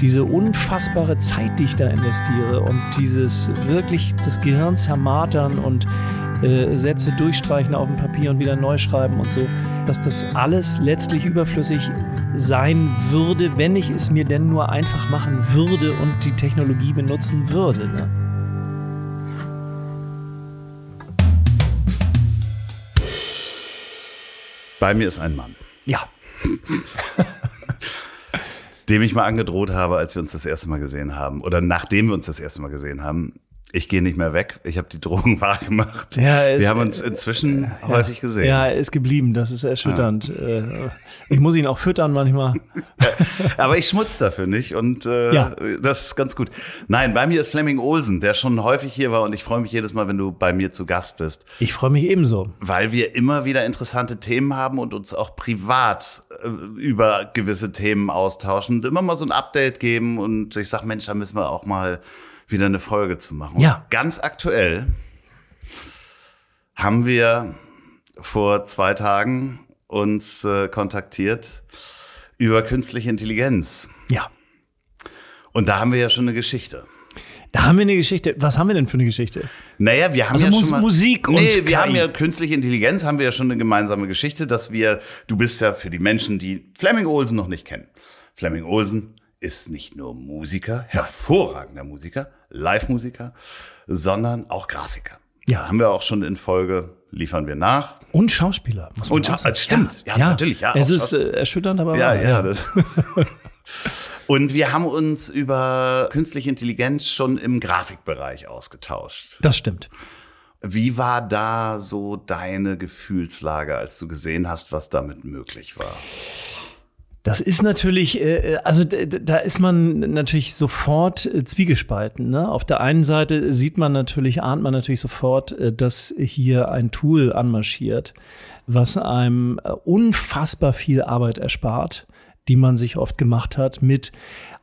diese unfassbare Zeit, die ich da investiere und dieses wirklich das Gehirn zermartern und äh, Sätze durchstreichen auf dem Papier und wieder neu schreiben und so, dass das alles letztlich überflüssig sein würde, wenn ich es mir denn nur einfach machen würde und die Technologie benutzen würde. Ne? Bei mir ist ein Mann. Ja. dem ich mal angedroht habe, als wir uns das erste Mal gesehen haben. Oder nachdem wir uns das erste Mal gesehen haben ich gehe nicht mehr weg. Ich habe die Drogen wahrgemacht. Ja, wir haben uns inzwischen ja, häufig gesehen. Ja, er ist geblieben. Das ist erschütternd. Ja. Äh, ich muss ihn auch füttern manchmal. Aber ich schmutz dafür nicht und äh, ja. das ist ganz gut. Nein, bei mir ist Fleming Olsen, der schon häufig hier war und ich freue mich jedes Mal, wenn du bei mir zu Gast bist. Ich freue mich ebenso. Weil wir immer wieder interessante Themen haben und uns auch privat äh, über gewisse Themen austauschen und immer mal so ein Update geben und ich sage, Mensch, da müssen wir auch mal wieder eine Folge zu machen. Ja. Und ganz aktuell haben wir vor zwei Tagen uns äh, kontaktiert über künstliche Intelligenz. Ja. Und da haben wir ja schon eine Geschichte. Da haben wir eine Geschichte. Was haben wir denn für eine Geschichte? Naja, wir haben also ja Mus schon mal, Musik und Nee, wir KI. haben ja künstliche Intelligenz, haben wir ja schon eine gemeinsame Geschichte, dass wir, du bist ja für die Menschen, die Fleming Olsen noch nicht kennen. Fleming Olsen ist nicht nur Musiker, hervorragender Musiker, Live-Musiker, sondern auch Grafiker. Ja. Haben wir auch schon in Folge, liefern wir nach. Und Schauspieler. Muss man Und auch sagen. Schau- stimmt. Ja, natürlich, ja, Es ist äh, erschütternd, aber Ja, wahr, ja, das. Und wir haben uns über künstliche Intelligenz schon im Grafikbereich ausgetauscht. Das stimmt. Wie war da so deine Gefühlslage, als du gesehen hast, was damit möglich war? Das ist natürlich, äh, also d- d- da ist man natürlich sofort äh, zwiegespalten. Ne? Auf der einen Seite sieht man natürlich, ahnt man natürlich sofort, äh, dass hier ein Tool anmarschiert, was einem äh, unfassbar viel Arbeit erspart, die man sich oft gemacht hat mit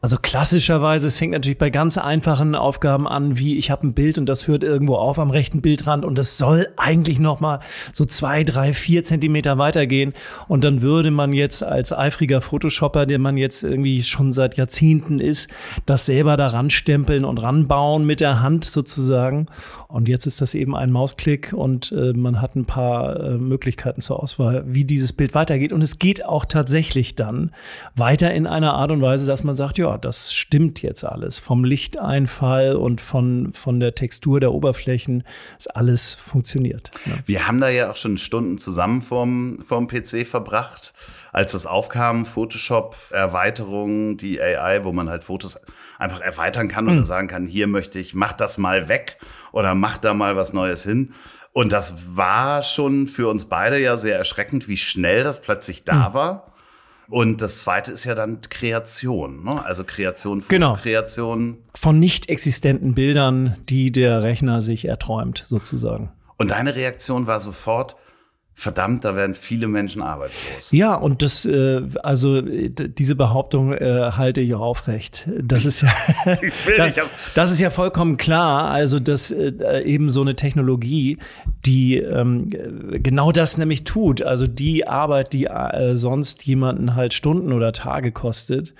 also klassischerweise, es fängt natürlich bei ganz einfachen Aufgaben an, wie ich habe ein Bild und das hört irgendwo auf am rechten Bildrand und das soll eigentlich noch mal so zwei, drei, vier Zentimeter weitergehen. Und dann würde man jetzt als eifriger Photoshopper, der man jetzt irgendwie schon seit Jahrzehnten ist, das selber da ranstempeln und ranbauen mit der Hand sozusagen. Und jetzt ist das eben ein Mausklick und äh, man hat ein paar äh, Möglichkeiten zur Auswahl, wie dieses Bild weitergeht. Und es geht auch tatsächlich dann weiter in einer Art und Weise, dass man sagt, ja, das stimmt jetzt alles. Vom Lichteinfall und von, von der Textur der Oberflächen ist alles funktioniert. Ja. Wir haben da ja auch schon Stunden zusammen vorm, vorm PC verbracht, als das aufkam, Photoshop, Erweiterung, die AI, wo man halt Fotos einfach erweitern kann Hm. oder sagen kann, hier möchte ich, mach das mal weg oder mach da mal was Neues hin. Und das war schon für uns beide ja sehr erschreckend, wie schnell das plötzlich da Hm. war. Und das zweite ist ja dann Kreation, ne? also Kreation, Genau. Kreation. Von nicht existenten Bildern, die der Rechner sich erträumt, sozusagen. Und deine Reaktion war sofort, verdammt, da werden viele Menschen arbeitslos. Ja, und das, äh, also diese Behauptung äh, halte ich auch aufrecht. Das ist ja, das, das ist ja vollkommen klar. Also, dass äh, eben so eine Technologie, die ähm, äh, genau das nämlich tut. Also die Arbeit, die äh, sonst jemanden halt Stunden oder Tage kostet,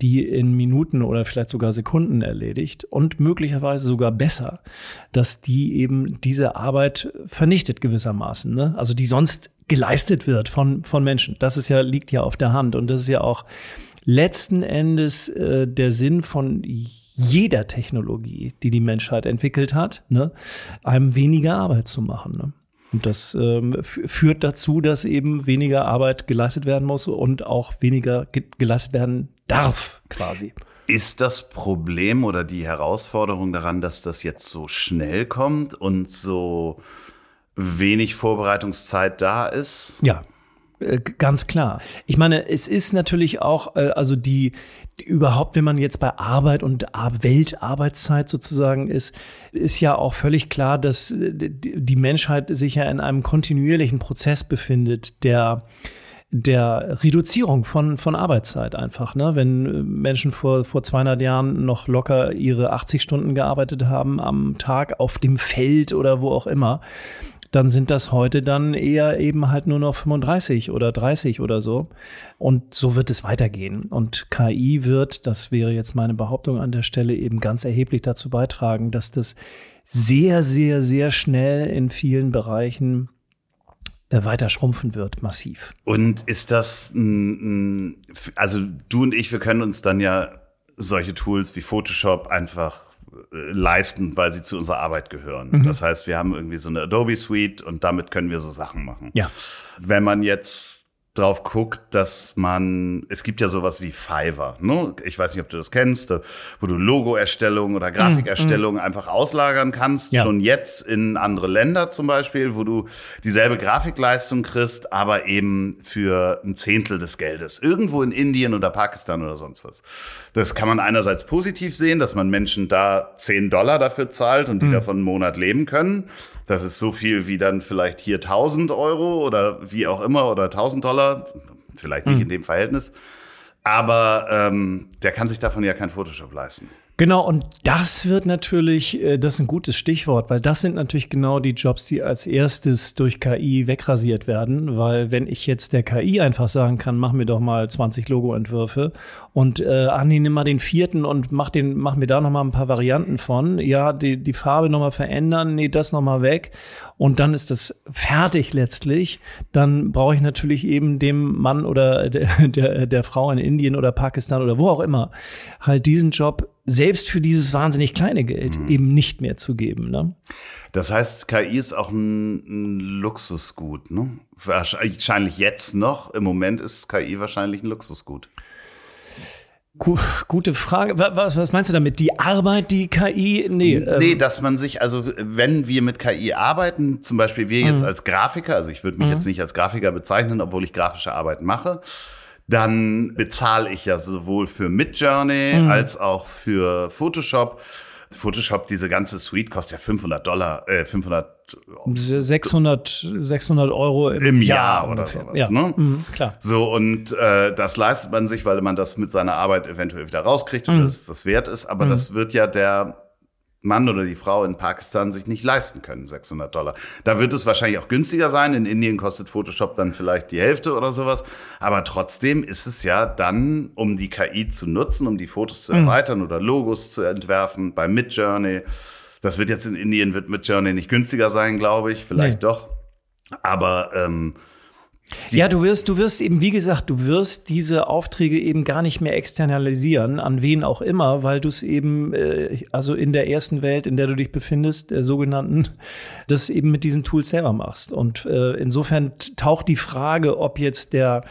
die in Minuten oder vielleicht sogar Sekunden erledigt und möglicherweise sogar besser, dass die eben diese Arbeit vernichtet gewissermaßen. Ne? Also die sonst geleistet wird von, von Menschen. Das ist ja, liegt ja auf der Hand. Und das ist ja auch letzten Endes äh, der Sinn von jeder Technologie, die die Menschheit entwickelt hat, ne? einem weniger Arbeit zu machen. Ne? Und das ähm, führt dazu, dass eben weniger Arbeit geleistet werden muss und auch weniger ge geleistet werden darf, quasi. Ist das Problem oder die Herausforderung daran, dass das jetzt so schnell kommt und so wenig Vorbereitungszeit da ist? Ja, ganz klar. Ich meine, es ist natürlich auch, äh, also die, die überhaupt, wenn man jetzt bei Arbeit und Ar- Weltarbeitszeit sozusagen ist, ist ja auch völlig klar, dass äh, die die Menschheit sich ja in einem kontinuierlichen Prozess befindet, der der Reduzierung von, von Arbeitszeit einfach. Ne? Wenn äh, Menschen vor, vor 200 Jahren noch locker ihre 80 Stunden gearbeitet haben am Tag auf dem Feld oder wo auch immer, dann sind das heute dann eher eben halt nur noch 35 oder 30 oder so. Und so wird es weitergehen. Und KI wird, das wäre jetzt meine Behauptung an der Stelle, eben ganz erheblich dazu beitragen, dass das sehr, sehr, sehr schnell in vielen Bereichen äh, weiter schrumpfen wird, massiv. Und ist das, also du und ich, wir können uns dann ja solche Tools wie Photoshop einfach leisten, weil sie zu unserer Arbeit gehören. Mhm. Das heißt, wir haben irgendwie so eine Adobe Suite und damit können wir so Sachen machen. Ja. Wenn man jetzt drauf guckt, dass man, es gibt ja sowas wie Fiverr, ne? Ich weiß nicht, ob du das kennst, wo du Logoerstellung oder Grafikerstellung mm, mm. einfach auslagern kannst, ja. schon jetzt in andere Länder zum Beispiel, wo du dieselbe Grafikleistung kriegst, aber eben für ein Zehntel des Geldes. Irgendwo in Indien oder Pakistan oder sonst was. Das kann man einerseits positiv sehen, dass man Menschen da 10 Dollar dafür zahlt und die mm. davon einen Monat leben können. Das ist so viel wie dann vielleicht hier 1000 Euro oder wie auch immer oder 1000 Dollar. Vielleicht nicht mhm. in dem Verhältnis. Aber ähm, der kann sich davon ja kein Photoshop leisten. Genau, und das wird natürlich, äh, das ist ein gutes Stichwort, weil das sind natürlich genau die Jobs, die als erstes durch KI wegrasiert werden, weil wenn ich jetzt der KI einfach sagen kann, mach mir doch mal 20 Logoentwürfe und äh, Andi, nimm mal den vierten und mach, den, mach mir da noch mal ein paar Varianten von, ja, die, die Farbe noch mal verändern, nee, das noch mal weg und dann ist das fertig letztlich, dann brauche ich natürlich eben dem Mann oder der, der, der Frau in Indien oder Pakistan oder wo auch immer halt diesen Job selbst für dieses wahnsinnig kleine Geld mhm. eben nicht mehr zu geben. Ne? Das heißt, KI ist auch ein, ein, Luxusgut. Ne? Wahrscheinlich jetzt noch. Im Moment ist KI wahrscheinlich ein Luxusgut. Gute Frage. Was, was, meinst du damit? Die Arbeit, die KI? Nee. Ähm. Nee, dass man sich, also wenn wir mit KI arbeiten, zum Beispiel wir jetzt mhm. als Grafiker, also ich würde mich mhm. jetzt nicht als Grafiker bezeichnen, obwohl ich grafische Arbeit mache, dann bezahle ich ja sowohl für Midjourney mhm. als auch für Photoshop. Photoshop, diese ganze Suite kostet ja 500 Dollar, äh, 500 600, 600 Euro im, im Jahr, Jahr, oder sowas. Ja. Ne? Mhm, klar. So, und äh, das leistet man sich, weil man das mit seiner Arbeit eventuell wieder rauskriegt und mhm. das, das wert ist. Aber mhm. das wird ja der Mann oder die Frau in Pakistan sich nicht leisten können, 600 Dollar. Da wird es wahrscheinlich auch günstiger sein. In Indien kostet Photoshop dann vielleicht die Hälfte oder sowas. Aber trotzdem ist es ja dann, um die KI zu nutzen, um die Fotos zu mhm. erweitern oder Logos zu entwerfen bei Midjourney. Das wird jetzt in Indien wird Midjourney nicht günstiger sein, glaube ich. Vielleicht nee. doch. Aber ähm, ja, du wirst, du wirst eben, wie gesagt, du wirst diese Aufträge eben gar nicht mehr externalisieren, an wen auch immer, weil du es eben, äh, also in der ersten Welt, in der du dich befindest, der sogenannten, das eben mit diesen Tools selber machst. Und äh, insofern taucht die Frage, ob jetzt der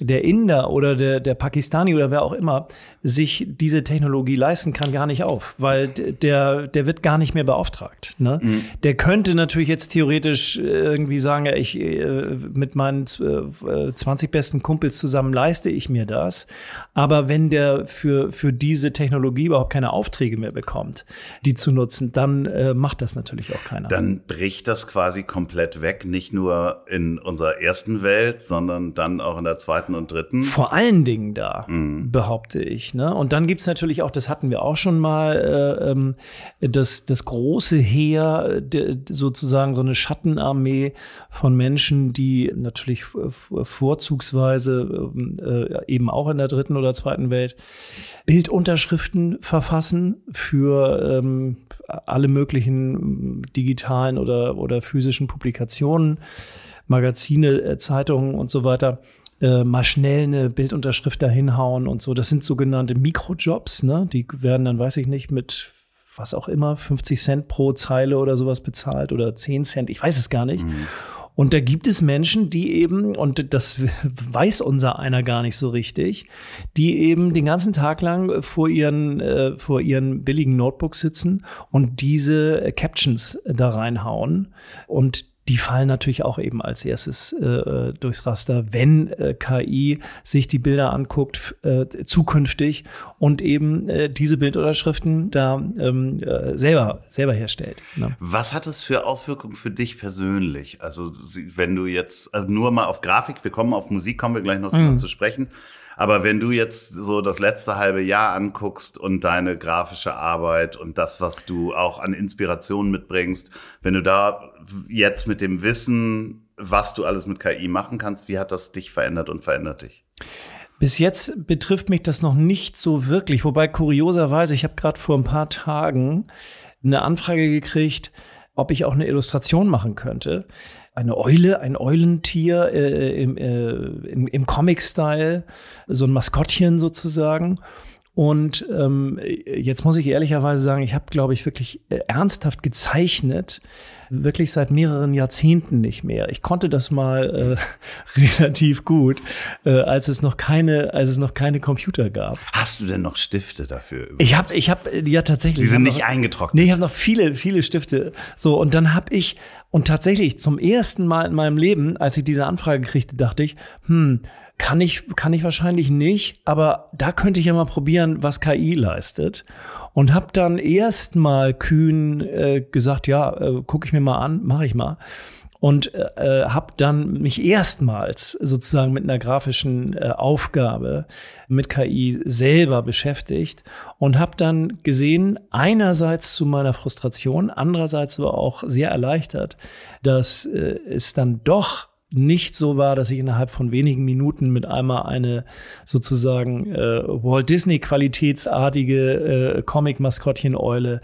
der Inder oder der, der Pakistani oder wer auch immer sich diese Technologie leisten kann, gar nicht auf, weil der, der wird gar nicht mehr beauftragt. Ne? Mhm. Der könnte natürlich jetzt theoretisch irgendwie sagen, ich äh, mit meinen 20 besten Kumpels zusammen leiste ich mir das. Aber wenn der für, für diese Technologie überhaupt keine Aufträge mehr bekommt, die zu nutzen, dann äh, macht das natürlich auch keiner. Dann bricht das quasi komplett weg, nicht nur in unserer ersten Welt, sondern dann auch in der zweiten zweiten und dritten. Vor allen Dingen da, mhm. behaupte ich. Ne? Und dann gibt es natürlich auch, das hatten wir auch schon mal, äh, ähm, das, das große Heer, sozusagen so eine Schattenarmee von Menschen, die natürlich vorzugsweise äh, eben auch in der dritten oder zweiten Welt Bildunterschriften verfassen für ähm, alle möglichen digitalen oder, oder physischen Publikationen. Magazine, äh, Zeitungen und so weiter äh, mal schnell eine Bildunterschrift da hinhauen und so. Das sind sogenannte Mikrojobs, ne? Die werden dann, weiß ich nicht, mit was auch immer, 50 Cent pro Zeile oder sowas bezahlt oder 10 Cent, ich weiß es gar nicht. Mhm. Und da gibt es Menschen, die eben, und das weiß unser einer gar nicht so richtig, die eben den ganzen Tag lang vor ihren, äh, vor ihren billigen Notebooks sitzen und diese Captions da reinhauen. Und die fallen natürlich auch eben als erstes äh, durchs Raster, wenn äh, KI sich die Bilder anguckt äh, zukünftig und eben äh, diese Bildunterschriften da ähm, äh, selber selber herstellt. Ne? Was hat es für Auswirkungen für dich persönlich? Also wenn du jetzt äh, nur mal auf Grafik, wir kommen auf Musik, kommen wir gleich noch mhm. zu sprechen. Aber wenn du jetzt so das letzte halbe Jahr anguckst und deine grafische Arbeit und das, was du auch an Inspiration mitbringst, wenn du da jetzt mit dem Wissen, was du alles mit KI machen kannst, wie hat das dich verändert und verändert dich? Bis jetzt betrifft mich das noch nicht so wirklich, wobei kurioserweise, ich habe gerade vor ein paar Tagen eine Anfrage gekriegt, ob ich auch eine Illustration machen könnte. Eine Eule, ein Eulentier äh, im, äh, im, im Comic-Style, so ein Maskottchen sozusagen. Und ähm, jetzt muss ich ehrlicherweise sagen, ich habe, glaube ich, wirklich äh, ernsthaft gezeichnet, wirklich seit mehreren Jahrzehnten nicht mehr. Ich konnte das mal äh, relativ gut, äh, als es noch keine, als es noch keine Computer gab. Hast du denn noch Stifte dafür? Ich habe, ich habe ja tatsächlich. Die sind noch, nicht eingetrocknet. Nee, ich habe noch viele, viele Stifte. So und dann habe ich und tatsächlich zum ersten Mal in meinem Leben, als ich diese Anfrage kriegte, dachte ich, hm kann ich, kann ich wahrscheinlich nicht, aber da könnte ich ja mal probieren, was KI leistet. Und habe dann erstmal kühn äh, gesagt, ja, äh, gucke ich mir mal an, mache ich mal. Und äh, äh habe dann mich erstmals sozusagen mit einer grafischen äh, Aufgabe mit KI selber beschäftigt und habe dann gesehen, einerseits zu meiner Frustration, andererseits aber auch sehr erleichtert, dass äh, es dann doch nicht so war, dass ich innerhalb von wenigen Minuten mit einmal eine sozusagen äh, Walt Disney qualitätsartige äh, Comic-Maskottchen-Eule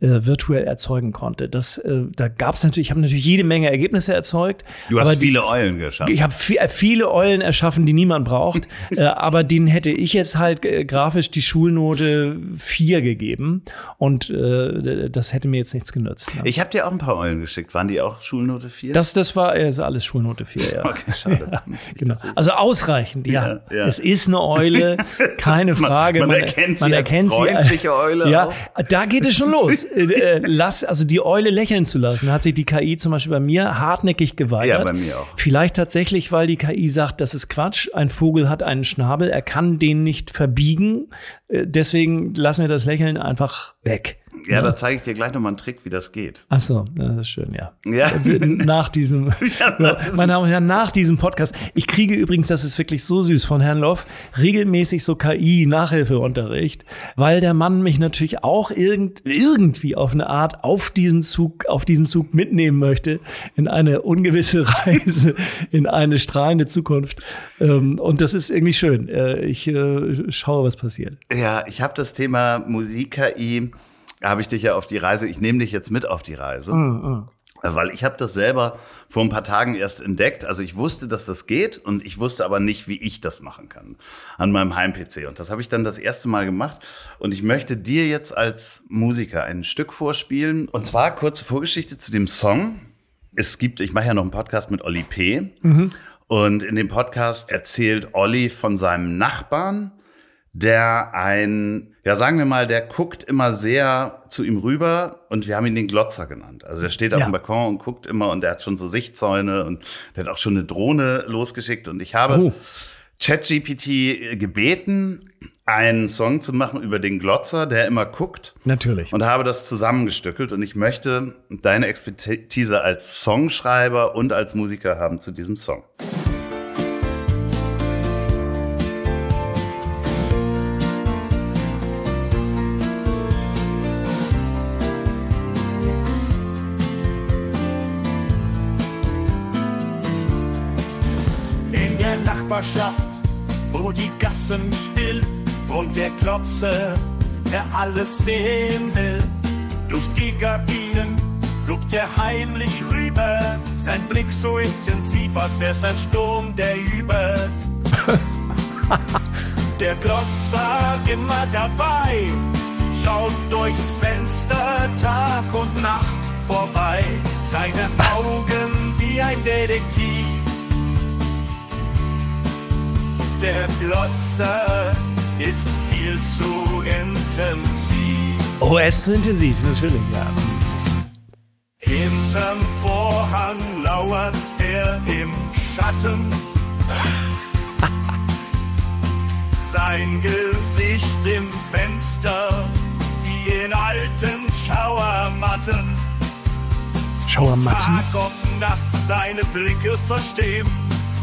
äh, virtuell erzeugen konnte. Das, äh, da gab es natürlich, ich habe natürlich jede Menge Ergebnisse erzeugt. Du hast viele die, Eulen geschaffen. Ich habe äh, viele Eulen erschaffen, die niemand braucht, äh, aber denen hätte ich jetzt halt äh, grafisch die Schulnote 4 gegeben und äh, das hätte mir jetzt nichts genützt. Ne? Ich habe dir auch ein paar Eulen geschickt. Waren die auch Schulnote 4? Das, das war ist alles Schulnote 4, ja. Okay, schade. ja, genau. Also ausreichend, ja. ja, ja. Es ist eine Eule, keine Frage. Man, man, erkennt sie man erkennt als freundliche Eule. Ja, auch. da geht es schon los. Äh, äh, lass, also die Eule lächeln zu lassen, hat sich die KI zum Beispiel bei mir hartnäckig geweigert. Ja, bei mir auch. Vielleicht tatsächlich, weil die KI sagt, das ist Quatsch. Ein Vogel hat einen Schnabel, er kann den nicht verbiegen. Äh, deswegen lassen wir das Lächeln einfach weg. Ja, ja, da zeige ich dir gleich nochmal einen Trick, wie das geht. Ach so, das ist schön, ja. ja. Nach diesem, ja, meine Damen und Herren, nach diesem Podcast. Ich kriege übrigens, das ist wirklich so süß von Herrn Loff, regelmäßig so KI-Nachhilfeunterricht, weil der Mann mich natürlich auch irgend, irgendwie auf eine Art auf diesen Zug, auf diesem Zug mitnehmen möchte in eine ungewisse Reise, in eine strahlende Zukunft. Ähm, und das ist irgendwie schön. Äh, ich äh, schaue, was passiert. Ja, ich habe das Thema Musik-KI habe ich dich ja auf die Reise, ich nehme dich jetzt mit auf die Reise. Mm, mm. Weil ich habe das selber vor ein paar Tagen erst entdeckt. Also ich wusste, dass das geht und ich wusste aber nicht, wie ich das machen kann an meinem Heim-PC. Und das habe ich dann das erste Mal gemacht. Und ich möchte dir jetzt als Musiker ein Stück vorspielen. Und zwar kurze Vorgeschichte zu dem Song. Es gibt, ich mache ja noch einen Podcast mit Olli P. Mhm. Und in dem Podcast erzählt Olli von seinem Nachbarn, der ein, ja sagen wir mal, der guckt immer sehr zu ihm rüber und wir haben ihn den Glotzer genannt. Also der steht auf ja. dem Balkon und guckt immer und der hat schon so Sichtzäune und der hat auch schon eine Drohne losgeschickt und ich habe oh. ChatGPT gebeten, einen Song zu machen über den Glotzer, der immer guckt. Natürlich. Und habe das zusammengestückelt und ich möchte deine Expertise als Songschreiber und als Musiker haben zu diesem Song. Der Klotze, der alles sehen will. Durch die Gardinen guckt er heimlich rüber, sein Blick so intensiv, als wär's ein Sturm, der über. der Klotzer immer dabei, schaut durchs Fenster Tag und Nacht vorbei, seine Augen wie ein Detektiv der Glotzer ist viel zu intensiv. Oh, er ist zu intensiv, natürlich, ja. Hinterm Vorhang lauert er im Schatten. Sein Gesicht im Fenster wie in alten Schauermatten. Schauermatten? Tag und Nacht seine Blicke verstehen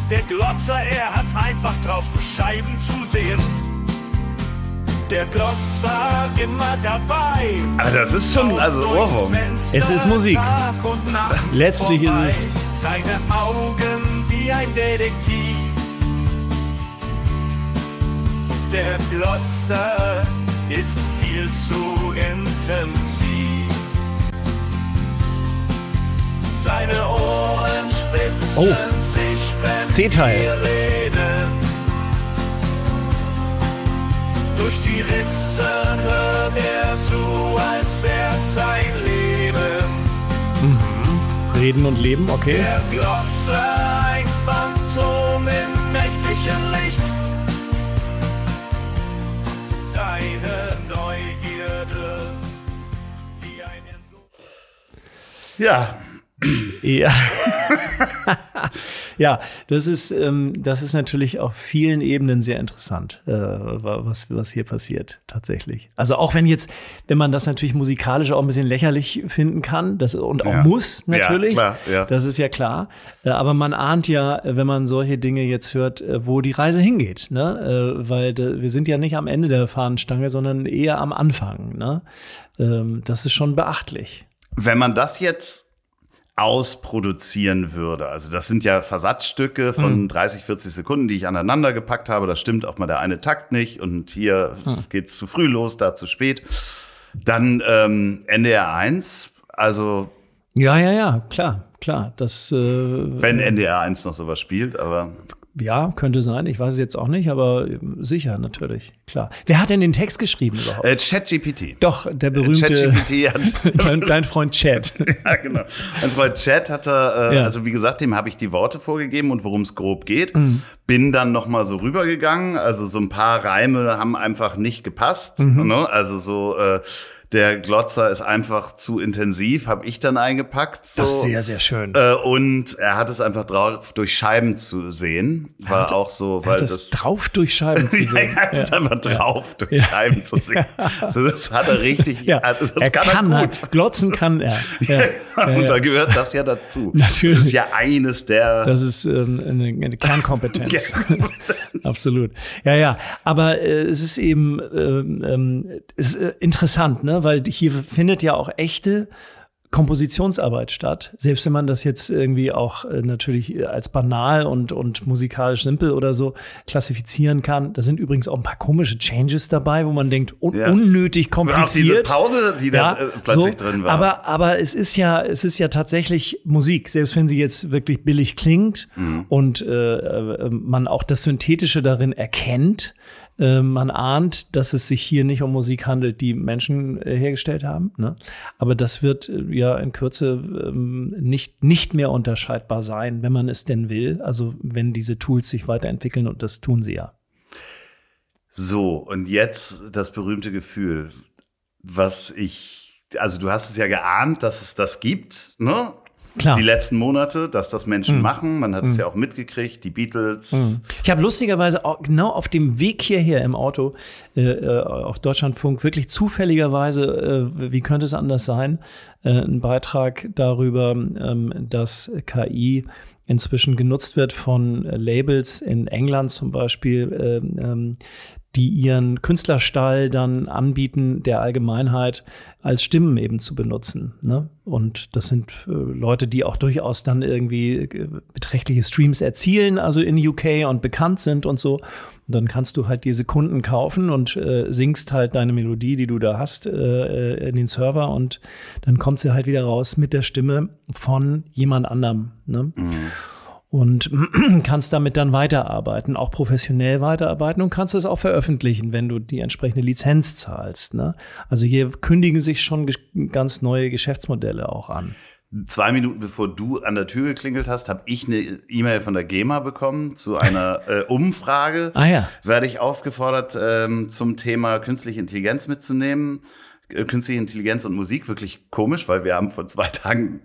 Der Glotzer, er hat's einfach drauf, Scheiben zu sehen. Der Glotzer immer dabei. Aber das ist schon, also Ohrwurm. Es ist Musik. Letztlich ist es- Seine Augen wie ein Detektiv. Der Glotzer ist viel zu intensiv. Seine Ohren spitzen Oh. sich, wenn C-Teil. wir reden. Durch die Ritze hört er zu, als wär's sein Leben. Reden und Leben, okay. Der Glotzer, ein Phantom im nächtlichen Licht. Seine Neugierde wie ein Entflug. Ja, Ja. ja, das ist, ähm, das ist natürlich auf vielen Ebenen sehr interessant, äh, was, was hier passiert, tatsächlich. Also auch wenn jetzt, wenn man das natürlich musikalisch auch ein bisschen lächerlich finden kann, das, und auch Ja. muss Ja, natürlich, klar, ja. das ist ja klar. Äh, aber man ahnt ja, wenn man solche Dinge jetzt hört, äh, wo die Reise hingeht, ne? Äh, weil wir sind ja nicht am Ende der Fahnenstange, sondern eher am Anfang, ne? Ähm, das ist schon beachtlich. wenn man das jetzt ausproduzieren würde, also das sind ja Versatzstücke von 30, 40 Sekunden, die ich aneinander gepackt habe, da stimmt auch mal der eine Takt nicht und hier geht's zu früh los, da zu spät. Dann ähm, NDR 1, also Ja, ja, ja, klar, klar. Das, äh, wenn NDR 1 noch sowas spielt, aber ja, könnte sein. Ich weiß es jetzt auch nicht, aber ähm, sicher, natürlich, klar. Wer hat denn den Text geschrieben überhaupt? äh, ChatGPT. Doch, der berühmte, ChatGPT hat dein, dein Freund Chad. Ja, genau. Mein Freund Chad hatte, äh, Ja. also wie gesagt, dem habe ich die Worte vorgegeben und worum es grob geht. Mhm. Bin dann noch mal so rübergegangen. Also so ein paar Reime haben einfach nicht gepasst. Mhm. Ne? Also so äh, der Glotzer ist einfach zu intensiv, habe ich dann eingepackt. So. Das ist sehr, sehr schön. Äh, und er hat es einfach drauf, durch Scheiben zu sehen. War auch so, Er weil hat das, drauf durch Scheiben zu Ja, sehen. er ist einfach drauf, durch Scheiben zu sehen. So, das hat er richtig. Ja, das er kann, er halt. Glotzen kann er. Ja, ja, und da ja. gehört das ja dazu. Natürlich. Das ist ja eines der. Das ist ähm, eine, eine Kernkompetenz. Ja. Absolut. Ja, ja. Aber äh, es ist eben ähm, ähm, es ist, äh, interessant, ne? Weil hier findet ja auch echte Kompositionsarbeit statt. Selbst wenn man das jetzt irgendwie auch äh, natürlich äh, als banal und, und musikalisch simpel oder so klassifizieren kann. Da sind übrigens auch ein paar komische Changes dabei, wo man denkt, un Ja. unnötig auch diese kompliziert. Pause, die da äh, plötzlich so, drin war. Aber, aber es ist ja, es ist ja tatsächlich Musik, selbst wenn sie jetzt wirklich billig klingt Mhm. und äh, äh, man auch das Synthetische darin erkennt. Äh, man ahnt, dass es sich hier nicht um Musik handelt, die Menschen äh, hergestellt haben. Ne? Aber das wird äh, ja in Kürze ähm, nicht, nicht mehr unterscheidbar sein, wenn man es denn will. Also wenn diese Tools sich weiterentwickeln und das tun sie ja. so, und jetzt das berühmte Gefühl, was ich. Also, du hast es ja geahnt, dass es das gibt, ne? Klar. Die letzten Monate, dass das Menschen machen. Man hat es ja auch mitgekriegt, die Beatles. Ich habe lustigerweise auch genau auf dem Weg hierher im Auto äh, äh, auf Deutschlandfunk wirklich zufälligerweise, äh, wie könnte es anders sein, äh, einen Beitrag darüber, ähm, dass KI inzwischen genutzt wird von Labels in England zum Beispiel, äh, ähm, die ihren Künstlerstall dann anbieten, der Allgemeinheit als Stimmen eben zu benutzen. Ne? Und das sind äh, Leute, die auch durchaus dann irgendwie äh, beträchtliche Streams erzielen, also in UK und bekannt sind und so. Und dann kannst du halt diese Kunden kaufen und äh, singst halt deine Melodie, die du da hast, äh, in den Server und dann kommt sie halt wieder raus mit der Stimme von jemand anderem. Ne? Und kannst damit dann weiterarbeiten, auch professionell weiterarbeiten und kannst es auch veröffentlichen, wenn du die entsprechende Lizenz zahlst. Ne? Also hier kündigen sich schon ganz neue Geschäftsmodelle auch an. Zwei Minuten bevor du an der Tür geklingelt hast, habe ich eine E-Mail von der GEMA bekommen zu einer äh, Umfrage. Ah ja. Werde ich aufgefordert, ähm, zum Thema künstliche Intelligenz mitzunehmen. Äh, Künstliche Intelligenz und Musik, wirklich komisch, weil wir haben vor zwei Tagen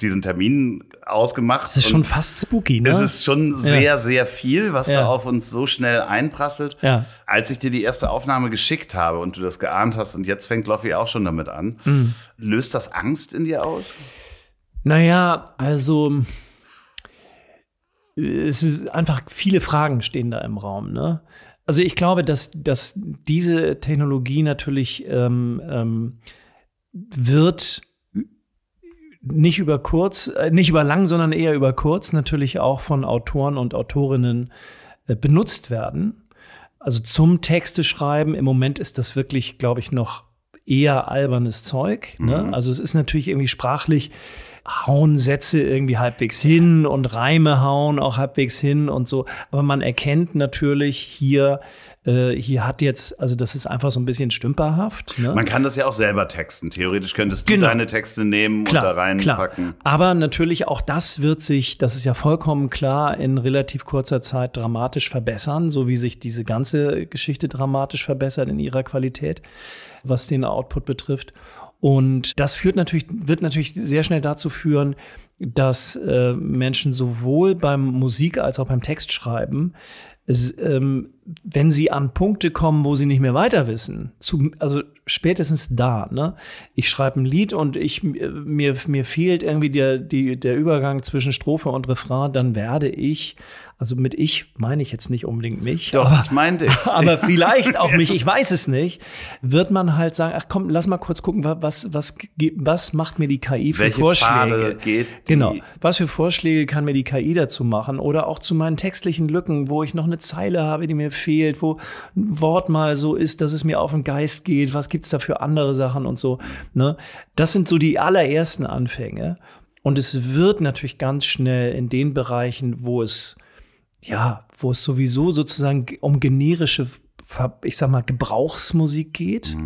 diesen Termin ausgemacht. Das ist schon fast spooky, ne? es ist schon sehr, sehr viel, was Ja. da auf uns so schnell einprasselt. Ja. Als ich dir die erste Aufnahme geschickt habe und du das geahnt hast und jetzt fängt Loffi auch schon damit an, Mhm. löst das Angst in dir aus? Naja, also es ist einfach viele Fragen stehen da im Raum. Ne? Also ich glaube, dass, dass diese Technologie natürlich ähm, ähm, wird nicht über kurz, äh, nicht über lang, sondern eher über kurz natürlich auch von Autoren und Autorinnen äh, benutzt werden. Also zum Texte schreiben, im Moment ist das wirklich, glaube ich, noch eher albernes Zeug. Ne? Mhm. Also es ist natürlich irgendwie sprachlich hauen Sätze irgendwie halbwegs hin und Reime hauen auch halbwegs hin und so. Aber man erkennt natürlich hier, äh, hier hat jetzt, also das ist einfach so ein bisschen stümperhaft. Ne? Man kann das ja auch selber texten. Theoretisch könntest du Genau. deine Texte nehmen Klar, und da reinpacken. Klar. Aber natürlich auch das wird sich, das ist ja vollkommen klar, in relativ kurzer Zeit dramatisch verbessern, so wie sich diese ganze Geschichte dramatisch verbessert in ihrer Qualität, was den Output betrifft. Und das führt natürlich, wird natürlich sehr schnell dazu führen, dass äh, Menschen sowohl beim Musik als auch beim Textschreiben ähm, wenn sie an Punkte kommen, wo sie nicht mehr weiter wissen, zu, also spätestens da, ne? Ich schreibe ein Lied und ich, äh, mir, mir fehlt irgendwie der, die, der Übergang zwischen Strophe und Refrain, dann werde ich, also mit ich meine ich jetzt nicht unbedingt mich, Doch, aber, ich meine dich. aber vielleicht auch mich, ich weiß es nicht, wird man halt sagen, ach komm, lass mal kurz gucken, wa- was, was, was macht mir die KI für Welche Vorschläge? Genau. Was für Vorschläge kann mir die KI dazu machen? Oder auch zu meinen textlichen Lücken, wo ich noch eine Zeile habe, die mir fehlt, wo ein Wort mal so ist, dass es mir auf den Geist geht. Was gibt's da für andere Sachen und so? Ne? Das sind so die allerersten Anfänge. Und es wird natürlich ganz schnell in den Bereichen, wo es ja, wo es sowieso sozusagen um generische, ich sag mal, Gebrauchsmusik geht,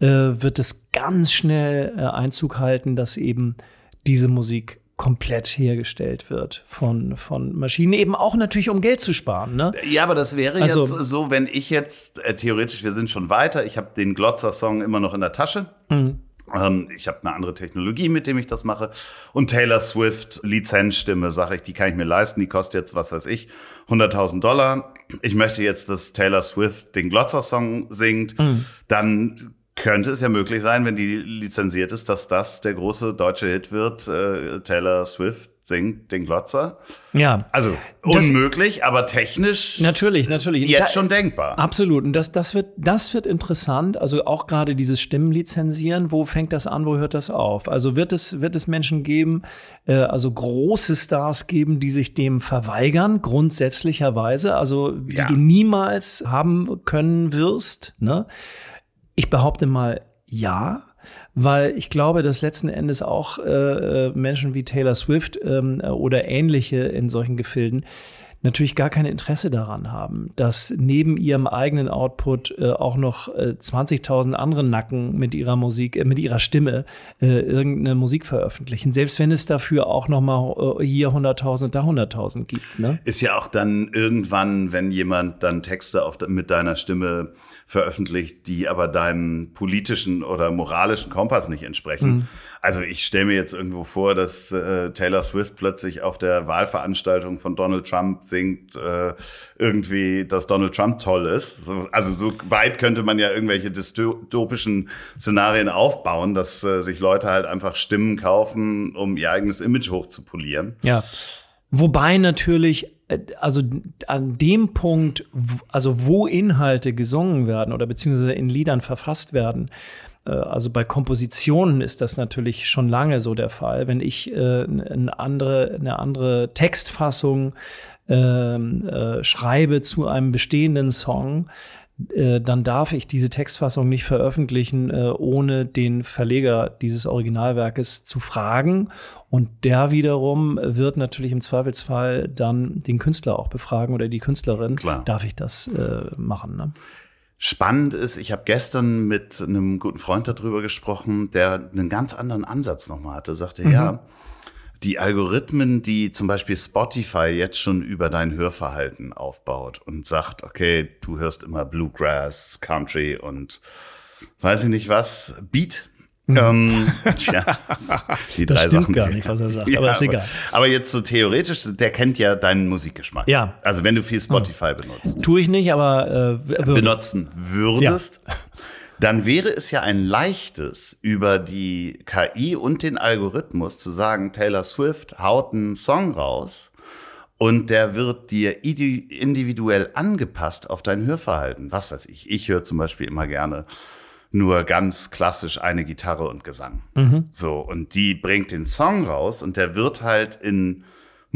äh, wird es ganz schnell äh, Einzug halten, dass eben diese Musik komplett hergestellt wird von, von Maschinen, eben auch natürlich, um Geld zu sparen. Ne? Ja, aber das wäre Also- jetzt so, wenn ich jetzt, äh, theoretisch, wir sind schon weiter, ich habe den Glotzer-Song immer noch in der Tasche. Mhm. Ähm, ich habe eine andere Technologie, mit dem ich das mache. Und Taylor Swift, Lizenzstimme, sage ich, die kann ich mir leisten, die kostet jetzt, was weiß ich, 100.000 Dollar. Ich möchte jetzt, dass Taylor Swift den Glotzer-Song singt. Mhm. Dann könnte es ja möglich sein, wenn die lizenziert ist, dass das der große deutsche Hit wird. Äh, Taylor Swift singt den Glotzer. Ja. Also Das- unmöglich, aber technisch Natürlich, natürlich. jetzt Da- schon denkbar. Absolut. Und das, das, wird, das wird interessant. Also auch gerade dieses Stimmen lizenzieren. Wo fängt das an? Wo hört das auf? Also wird es, wird es Menschen geben, äh, also große Stars geben, die sich dem verweigern, grundsätzlicherweise, also die Ja. du niemals haben können wirst. Ne? Ich behaupte mal ja. Weil ich glaube, dass letzten Endes auch äh, Menschen wie Taylor Swift ähm, oder ähnliche in solchen Gefilden natürlich gar kein Interesse daran haben, dass neben ihrem eigenen Output äh, auch noch äh, 20.000 andere Nacken mit ihrer Musik, äh, mit ihrer Stimme äh, irgendeine Musik veröffentlichen. Selbst wenn es dafür auch noch mal äh, hier 100.000 und da 100.000 gibt. Ne? Ist ja auch dann irgendwann, wenn jemand dann Texte auf, mit deiner Stimme veröffentlicht, die aber deinem politischen oder moralischen Kompass nicht entsprechen. Mhm. Also ich stelle mir jetzt irgendwo vor, dass äh, Taylor Swift plötzlich auf der Wahlveranstaltung von Donald Trump singt, äh, irgendwie, dass Donald Trump toll ist. So, also so weit könnte man ja irgendwelche dystopischen Szenarien aufbauen, dass äh, sich Leute halt einfach Stimmen kaufen, um ihr eigenes Image hochzupolieren. Ja. Wobei natürlich, äh, also an dem Punkt, also wo Inhalte gesungen werden oder beziehungsweise in Liedern verfasst werden, äh, also bei Kompositionen ist das natürlich schon lange so der Fall. Wenn ich äh, eine, andere, eine andere Textfassung ähm, äh, schreibe zu einem bestehenden Song, äh, dann darf ich diese Textfassung nicht veröffentlichen, äh, ohne den Verleger dieses Originalwerkes zu fragen. Und der wiederum wird natürlich im Zweifelsfall dann den Künstler auch befragen oder die Künstlerin. Klar. Darf ich das äh, machen? Ne? Spannend ist, ich habe gestern mit einem guten Freund darüber gesprochen, der einen ganz anderen Ansatz nochmal hatte. Sagte, ja, die Algorithmen, die zum Beispiel Spotify jetzt schon über dein Hörverhalten aufbaut und sagt, okay, du hörst immer Bluegrass, Country und weiß ich nicht was, Beat. Ähm, tja, die Das drei stimmt Sachen, gar nicht, was er sagt, aber ist egal. Aber jetzt so theoretisch, der kennt ja deinen Musikgeschmack. Ja. Also wenn du viel Spotify benutzt Tue ich nicht, aber äh, würde. benutzen würdest, dann wäre es ja ein leichtes, über die KI und den Algorithmus zu sagen, Taylor Swift haut einen Song raus und der wird dir individuell angepasst auf dein Hörverhalten. Was weiß ich. Ich höre zum Beispiel immer gerne nur ganz klassisch eine Gitarre und Gesang. So, und die bringt den Song raus und der wird halt in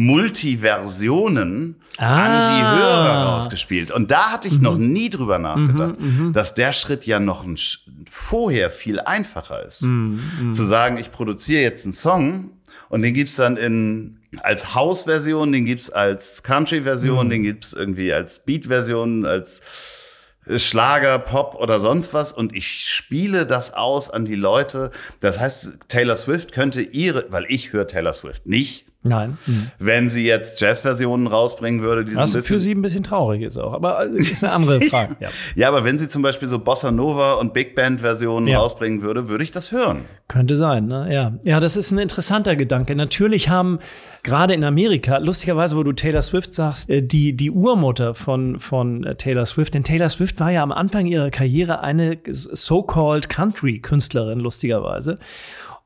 Multiversionen an die Ah. Hörer rausgespielt. Und da hatte ich noch nie drüber nachgedacht, dass der Schritt ja noch ein Sch vorher viel einfacher ist. Zu sagen, ich produziere jetzt einen Song und den gibt's dann in als House-Version, den gibt's als Country-Version, den gibt's irgendwie als Beat-Version, als Schlager, Pop oder sonst was und ich spiele das aus an die Leute. Das heißt, Taylor Swift könnte ihre, weil ich höre Taylor Swift nicht, Nein. Hm. wenn sie jetzt Jazz-Versionen rausbringen würde, die Was für sie ein bisschen traurig ist auch. Aber äh, ist eine andere Frage. ja. Ja, aber wenn sie zum Beispiel so Bossa Nova und Big Band Versionen Ja. rausbringen würde, würde ich das hören. Könnte sein, ne? Ja. Ja, das ist ein interessanter Gedanke. Natürlich haben gerade in Amerika, lustigerweise, wo du Taylor Swift sagst, äh, die, die Urmutter von, von äh, Taylor Swift, denn Taylor Swift war ja am Anfang ihrer Karriere eine so-called Country-Künstlerin, lustigerweise.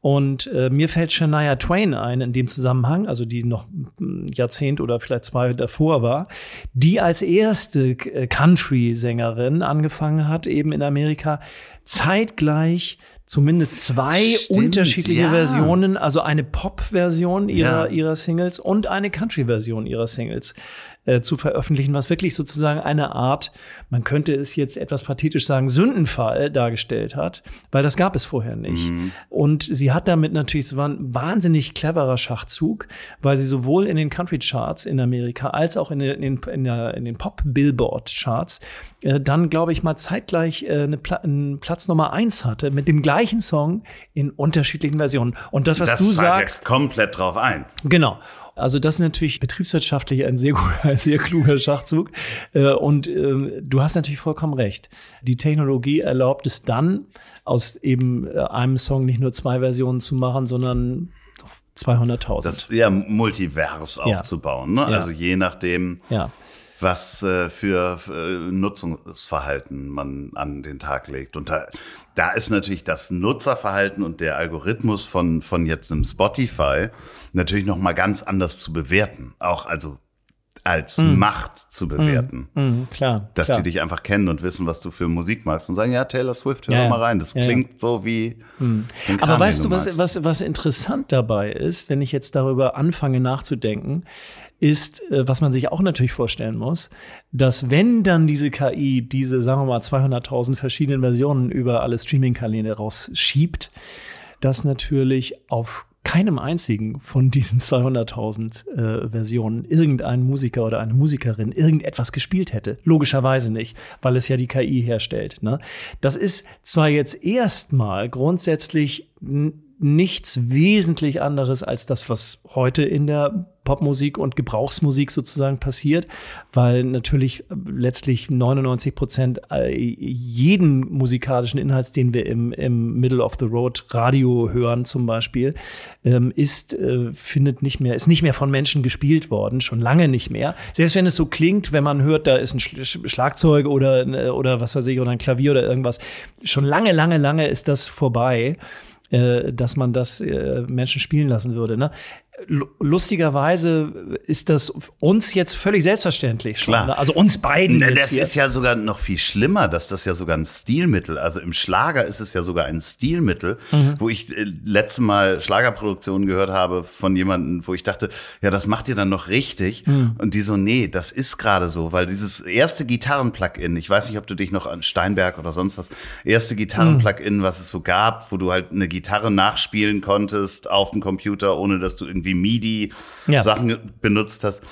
Und äh, mir fällt Shania Twain ein in dem Zusammenhang, also die noch ein Jahrzehnt oder vielleicht zwei davor war, die als erste äh, Country-Sängerin angefangen hat, eben in Amerika, zeitgleich zumindest zwei Stimmt, unterschiedliche ja. Versionen, also eine Pop-Version ihrer, Ja. ihrer Singles und eine Country-Version ihrer Singles äh, zu veröffentlichen, was wirklich sozusagen eine Art, man könnte es jetzt etwas pathetisch sagen, Sündenfall dargestellt hat, weil das gab es vorher nicht. Und sie hat damit natürlich, es war ein wahnsinnig cleverer Schachzug, weil sie sowohl in den Country-Charts in Amerika als auch in den, in der, in den Pop-Billboard-Charts äh, dann, glaube ich, mal zeitgleich äh, eine Pla einen Platz Nummer eins hatte mit dem gleichen Song in unterschiedlichen Versionen. Und das, was das du sagst, komplett drauf ein. Genau. Also das ist natürlich betriebswirtschaftlich ein sehr, ein sehr kluger Schachzug. Äh, Und ähm, du hast natürlich vollkommen recht. Die Technologie erlaubt es dann, aus eben äh, einem Song nicht nur zwei Versionen zu machen, sondern 200.000. Das ja multivers Ja. aufzubauen. Ne? Ja. Also je nachdem, Ja. Was äh, für äh, Nutzungsverhalten man an den Tag legt. Und da, da ist natürlich das Nutzerverhalten und der Algorithmus von, von jetzt einem Spotify natürlich noch mal ganz anders zu bewerten. Auch also als Macht zu bewerten. Mhm, klar. Dass klar. die dich einfach kennen und wissen, was du für Musik machst und sagen, ja, Taylor Swift, hör Ja, ja. mal rein. Das Ja, ja. klingt so wie. Kram, Aber weißt du, was, was, was interessant dabei ist, wenn ich jetzt darüber anfange nachzudenken, ist, äh, was man sich auch natürlich vorstellen muss, dass wenn dann diese KI diese, sagen wir mal, 200.000 verschiedenen Versionen über alle Streaming-Kanäle rausschiebt, dass natürlich auf keinem einzigen von diesen 200.000 äh, Versionen irgendein Musiker oder eine Musikerin irgendetwas gespielt hätte. Logischerweise nicht, weil es ja die KI herstellt. Ne? Das ist zwar jetzt erstmal grundsätzlich nichts wesentlich anderes als das, was heute in der Popmusik und Gebrauchsmusik sozusagen passiert, weil natürlich äh, letztlich 99 Prozent äh, jeden musikalischen Inhalts, den wir im, im Middle of the Road Radio hören zum Beispiel, ähm, ist, äh, findet nicht mehr, ist nicht mehr von Menschen gespielt worden, schon lange nicht mehr. Selbst wenn es so klingt, wenn man hört, da ist ein Sch- Schlagzeug oder, äh, oder was weiß ich, oder ein Klavier oder irgendwas, schon lange, lange, lange ist das vorbei dass man das äh, Menschen spielen lassen würde. Ne? Lu- Lustigerweise ist das uns jetzt völlig selbstverständlich schon. Klar. Ne? Also uns beiden Na, jetzt das ist ja sogar noch viel schlimmer, dass das ja sogar ein Stilmittel, also im Schlager ist es ja sogar ein Stilmittel, Mhm. wo ich äh, letzte Mal Schlagerproduktionen gehört habe von jemandem, wo ich dachte, ja, das macht ihr dann noch richtig. Mhm. Und die so, nee, das ist gerade so, weil dieses erste Gitarren-Plugin, ich weiß nicht, ob du dich noch an Steinberg oder sonst was, erste Gitarren-Plugin, was es so gab, wo du halt eine Gitarre nachspielen konntest auf dem Computer, ohne dass du irgendwie MIDI Ja. Sachen benutzt hast.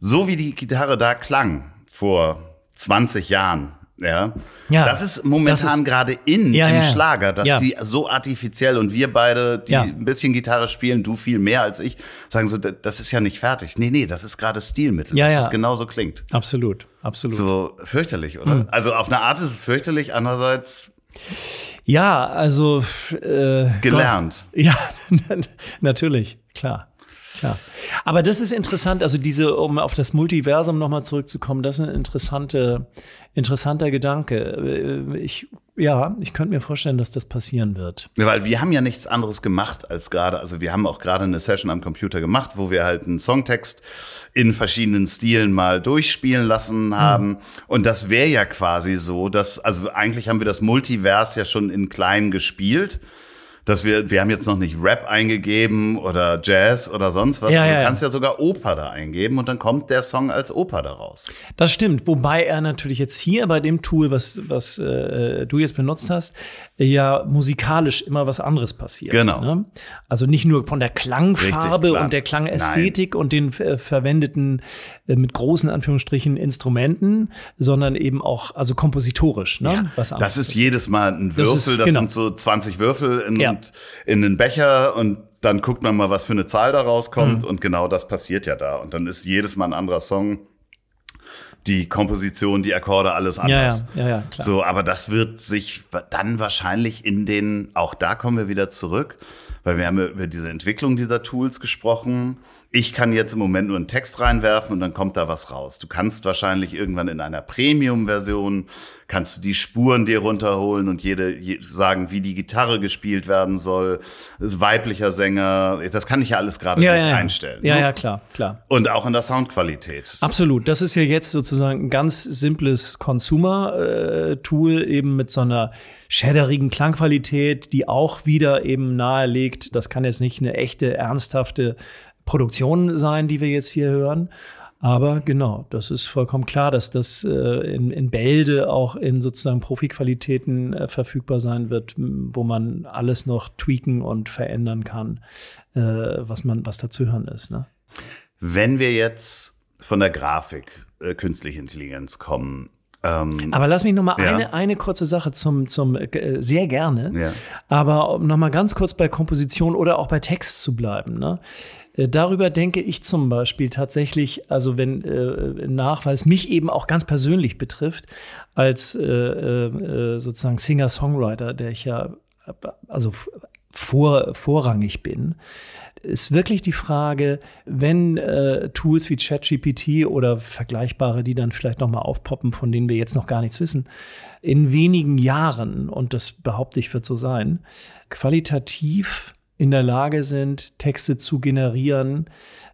So wie die Gitarre da klang vor 20 Jahren, ja, Ja, das ist momentan gerade in Ja, im ja, Schlager, dass ja. die so artifiziell und wir beide, die Ja. ein bisschen Gitarre spielen, du viel mehr als ich, sagen so, das ist ja nicht fertig. Nee, nee, das ist gerade Stilmittel, Ja, dass ja. es genauso klingt. Absolut, absolut. So fürchterlich, oder? Hm. Also auf eine Art ist es fürchterlich, andererseits Ja, also äh, gelernt. Gott. Ja, natürlich, klar. Klar. Aber das ist interessant, also diese, um auf das Multiversum nochmal zurückzukommen, das ist ein interessante, interessanter Gedanke. Ich, ja, ich könnte mir vorstellen, dass das passieren wird. Ja, weil wir haben ja nichts anderes gemacht als gerade, also wir haben auch gerade eine Session am Computer gemacht, wo wir halt einen Songtext in verschiedenen Stilen mal durchspielen lassen haben. Mhm. Und das wäre ja quasi so, dass, also eigentlich haben wir das Multivers ja schon in klein gespielt dass wir, wir haben jetzt noch nicht Rap eingegeben oder Jazz oder sonst was. Ja, ja, du kannst ja sogar Oper da eingeben und dann kommt der Song als Oper daraus. Das stimmt, wobei er natürlich jetzt hier bei dem Tool, was, was äh, du jetzt benutzt hast, ja musikalisch immer was anderes passiert. Genau. Ne? Also nicht nur von der Klangfarbe Richtig, und der Klangästhetik Nein. und den äh, verwendeten äh, mit großen Anführungsstrichen Instrumenten, sondern eben auch also kompositorisch. Ne? Ja, was das ist jedes Mal ein Würfel, das, ist, das genau. sind so 20 Würfel in, ja. In einen Becher und dann guckt man mal, was für eine Zahl da rauskommt mhm. und genau das passiert ja da. Und dann ist jedes Mal ein anderer Song die Komposition, die Akkorde, alles anders. Ja, ja, ja, klar. So, aber das wird sich dann wahrscheinlich in den, auch da kommen wir wieder zurück, weil wir haben über diese Entwicklung dieser Tools gesprochen ich kann jetzt im Moment nur einen Text reinwerfen und dann kommt da was raus. Du kannst wahrscheinlich irgendwann in einer Premium-Version kannst du die Spuren dir runterholen und jede je, sagen, wie die Gitarre gespielt werden soll, weiblicher Sänger. Das kann ich ja alles gerade ja, nicht ja, einstellen. Ja, ne? ja, klar, klar. Und auch in der Soundqualität. Absolut. Das ist ja jetzt sozusagen ein ganz simples Consumer-Tool eben mit so einer schäderigen Klangqualität, die auch wieder eben nahelegt, das kann jetzt nicht eine echte, ernsthafte Produktion sein, die wir jetzt hier hören. Aber genau, das ist vollkommen klar, dass das äh, in, in Bälde auch in sozusagen Profiqualitäten äh, verfügbar sein wird, wo man alles noch tweaken und verändern kann, äh, was man, was da zu hören ist. Ne? Wenn wir jetzt von der Grafik äh, künstliche Intelligenz kommen, ähm, aber lass mich noch mal ja. eine, eine kurze Sache zum, zum äh, sehr gerne. Ja. Aber um noch mal ganz kurz bei Komposition oder auch bei Text zu bleiben. Ne? Äh, darüber denke ich zum Beispiel tatsächlich, also wenn äh, nach, weil es mich eben auch ganz persönlich betrifft, als äh, äh, sozusagen Singer-Songwriter, der ich ja also vor, vorrangig bin, ist wirklich die Frage, wenn äh, Tools wie ChatGPT oder vergleichbare, die dann vielleicht noch mal aufpoppen, von denen wir jetzt noch gar nichts wissen, in wenigen Jahren, und das behaupte ich wird so sein, qualitativ in der Lage sind, Texte zu generieren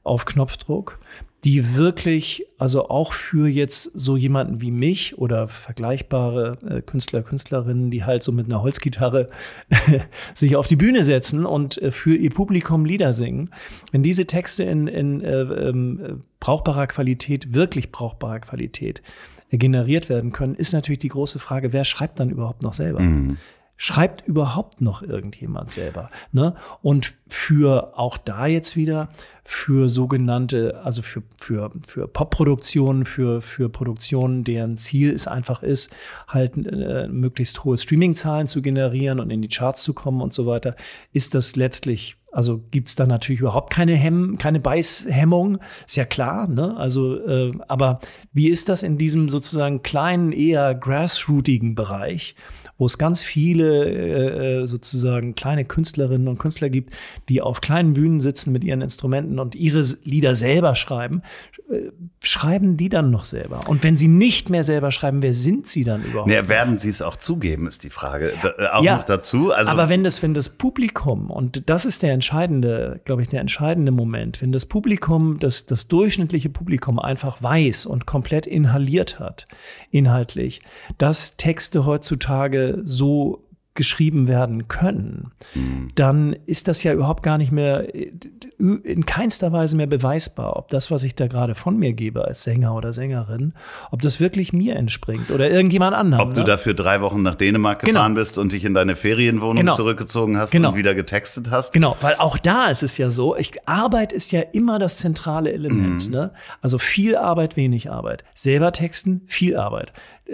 auf Knopfdruck, die wirklich, also auch für jetzt so jemanden wie mich oder vergleichbare äh, Künstler, Künstlerinnen, die halt so mit einer Holzgitarre sich auf die Bühne setzen und äh, für ihr Publikum Lieder singen, wenn diese Texte in, in äh, ähm, brauchbarer Qualität, wirklich brauchbarer Qualität äh, generiert werden können, ist natürlich die große Frage, wer schreibt dann überhaupt noch selber? Mhm schreibt überhaupt noch irgendjemand selber? Ne? Und für auch da jetzt wieder für sogenannte, also für, für, für Popproduktionen, für, für Produktionen, deren Ziel es einfach ist, halt äh, möglichst hohe Streamingzahlen zu generieren und in die Charts zu kommen und so weiter, ist das letztlich also gibt's da natürlich überhaupt keine Hemm, keine Beißhemmung, ist ja klar. Ne? Also, äh, aber wie ist das in diesem sozusagen kleinen, eher grassrootigen Bereich, wo es ganz viele äh, äh, sozusagen kleine Künstlerinnen und Künstler gibt, die auf kleinen Bühnen sitzen mit ihren Instrumenten und ihre Lieder selber schreiben, äh, schreiben die dann noch selber? Und wenn sie nicht mehr selber schreiben, wer sind sie dann überhaupt? Ja, werden sie es auch zugeben, ist die Frage. Da, äh, auch ja, noch dazu. Also aber wenn das, wenn das Publikum, und das ist der entscheidende, glaube ich, der entscheidende Moment, wenn das Publikum, das, das durchschnittliche Publikum einfach weiß und komplett inhaliert hat, inhaltlich, dass Texte heutzutage so geschrieben werden können, mhm. dann ist das ja überhaupt gar nicht mehr in keinster Weise mehr beweisbar, ob das, was ich da gerade von mir gebe als Sänger oder Sängerin, ob das wirklich mir entspringt oder irgendjemand anderem. Ob du ne? dafür drei Wochen nach Dänemark genau. gefahren bist und dich in deine Ferienwohnung genau. zurückgezogen hast genau. und wieder getextet hast. Genau, weil auch da ist es ja so, ich, Arbeit ist ja immer das zentrale Element. Mhm. Ne? Also viel Arbeit, wenig Arbeit. Selber texten, viel Arbeit.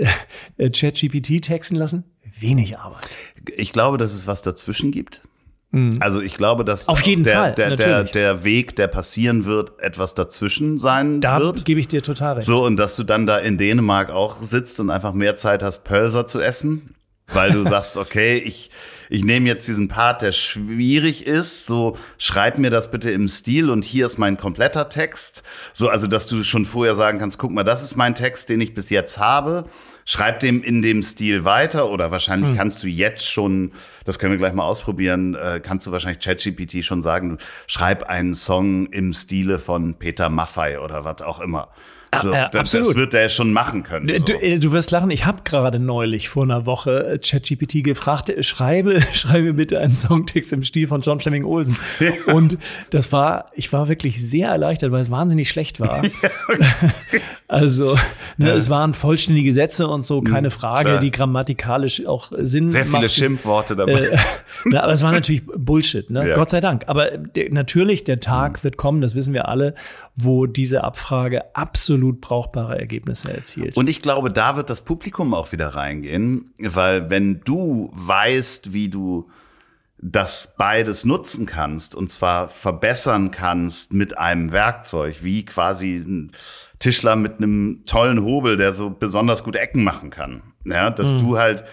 Äh, ChatGPT texten lassen, wenig Arbeit. Ich glaube, dass es was dazwischen gibt. Mhm. Also ich glaube, dass auf jeden der, Fall der, der, der, Weg, der passieren wird, etwas dazwischen sein da wird. Da gebe ich dir total recht. So und dass du dann da in Dänemark auch sitzt und einfach mehr Zeit hast, Pölser zu essen weil du sagst, okay, ich, ich nehme jetzt diesen Part, der schwierig ist, so schreib mir das bitte im Stil und hier ist mein kompletter Text. So, also, dass du schon vorher sagen kannst, guck mal, das ist mein Text, den ich bis jetzt habe. Schreib dem in dem Stil weiter oder wahrscheinlich hm. kannst du jetzt schon, das können wir gleich mal ausprobieren, äh, kannst du wahrscheinlich ChatGPT schon sagen, schreib einen Song im Stile von Peter Maffei oder was auch immer. So, ja, das, das, wird er schon machen können. So. Du, äh, du, wirst lachen, ich habe gerade neulich vor einer Woche äh, ChatGPT gefragt, äh, schreibe, schreibe bitte einen Songtext im Stil von John Fleming Olsen. Ja. Und das war, ich war wirklich sehr erleichtert, weil es wahnsinnig schlecht war. Ja, okay. Also, ne, es waren vollständige Sätze und so, keine hm, Frage, Klar. die grammatikalisch auch Sinn Sehr viele machten. Schimpfworte dabei. Äh, na, aber es war natürlich Bullshit, ne? Gott sei Dank. Aber der, natürlich, der Tag mhm. wird kommen, das wissen wir alle, wo diese Abfrage absolut brauchbare Ergebnisse erzielt. Und ich glaube, da wird das Publikum auch wieder reingehen, weil wenn du weißt, wie du das beides nutzen kannst und zwar verbessern kannst mit einem Werkzeug, wie quasi ein Tischler mit einem tollen Hobel, der so besonders gut Ecken machen kann. Ja, dass mhm. du halt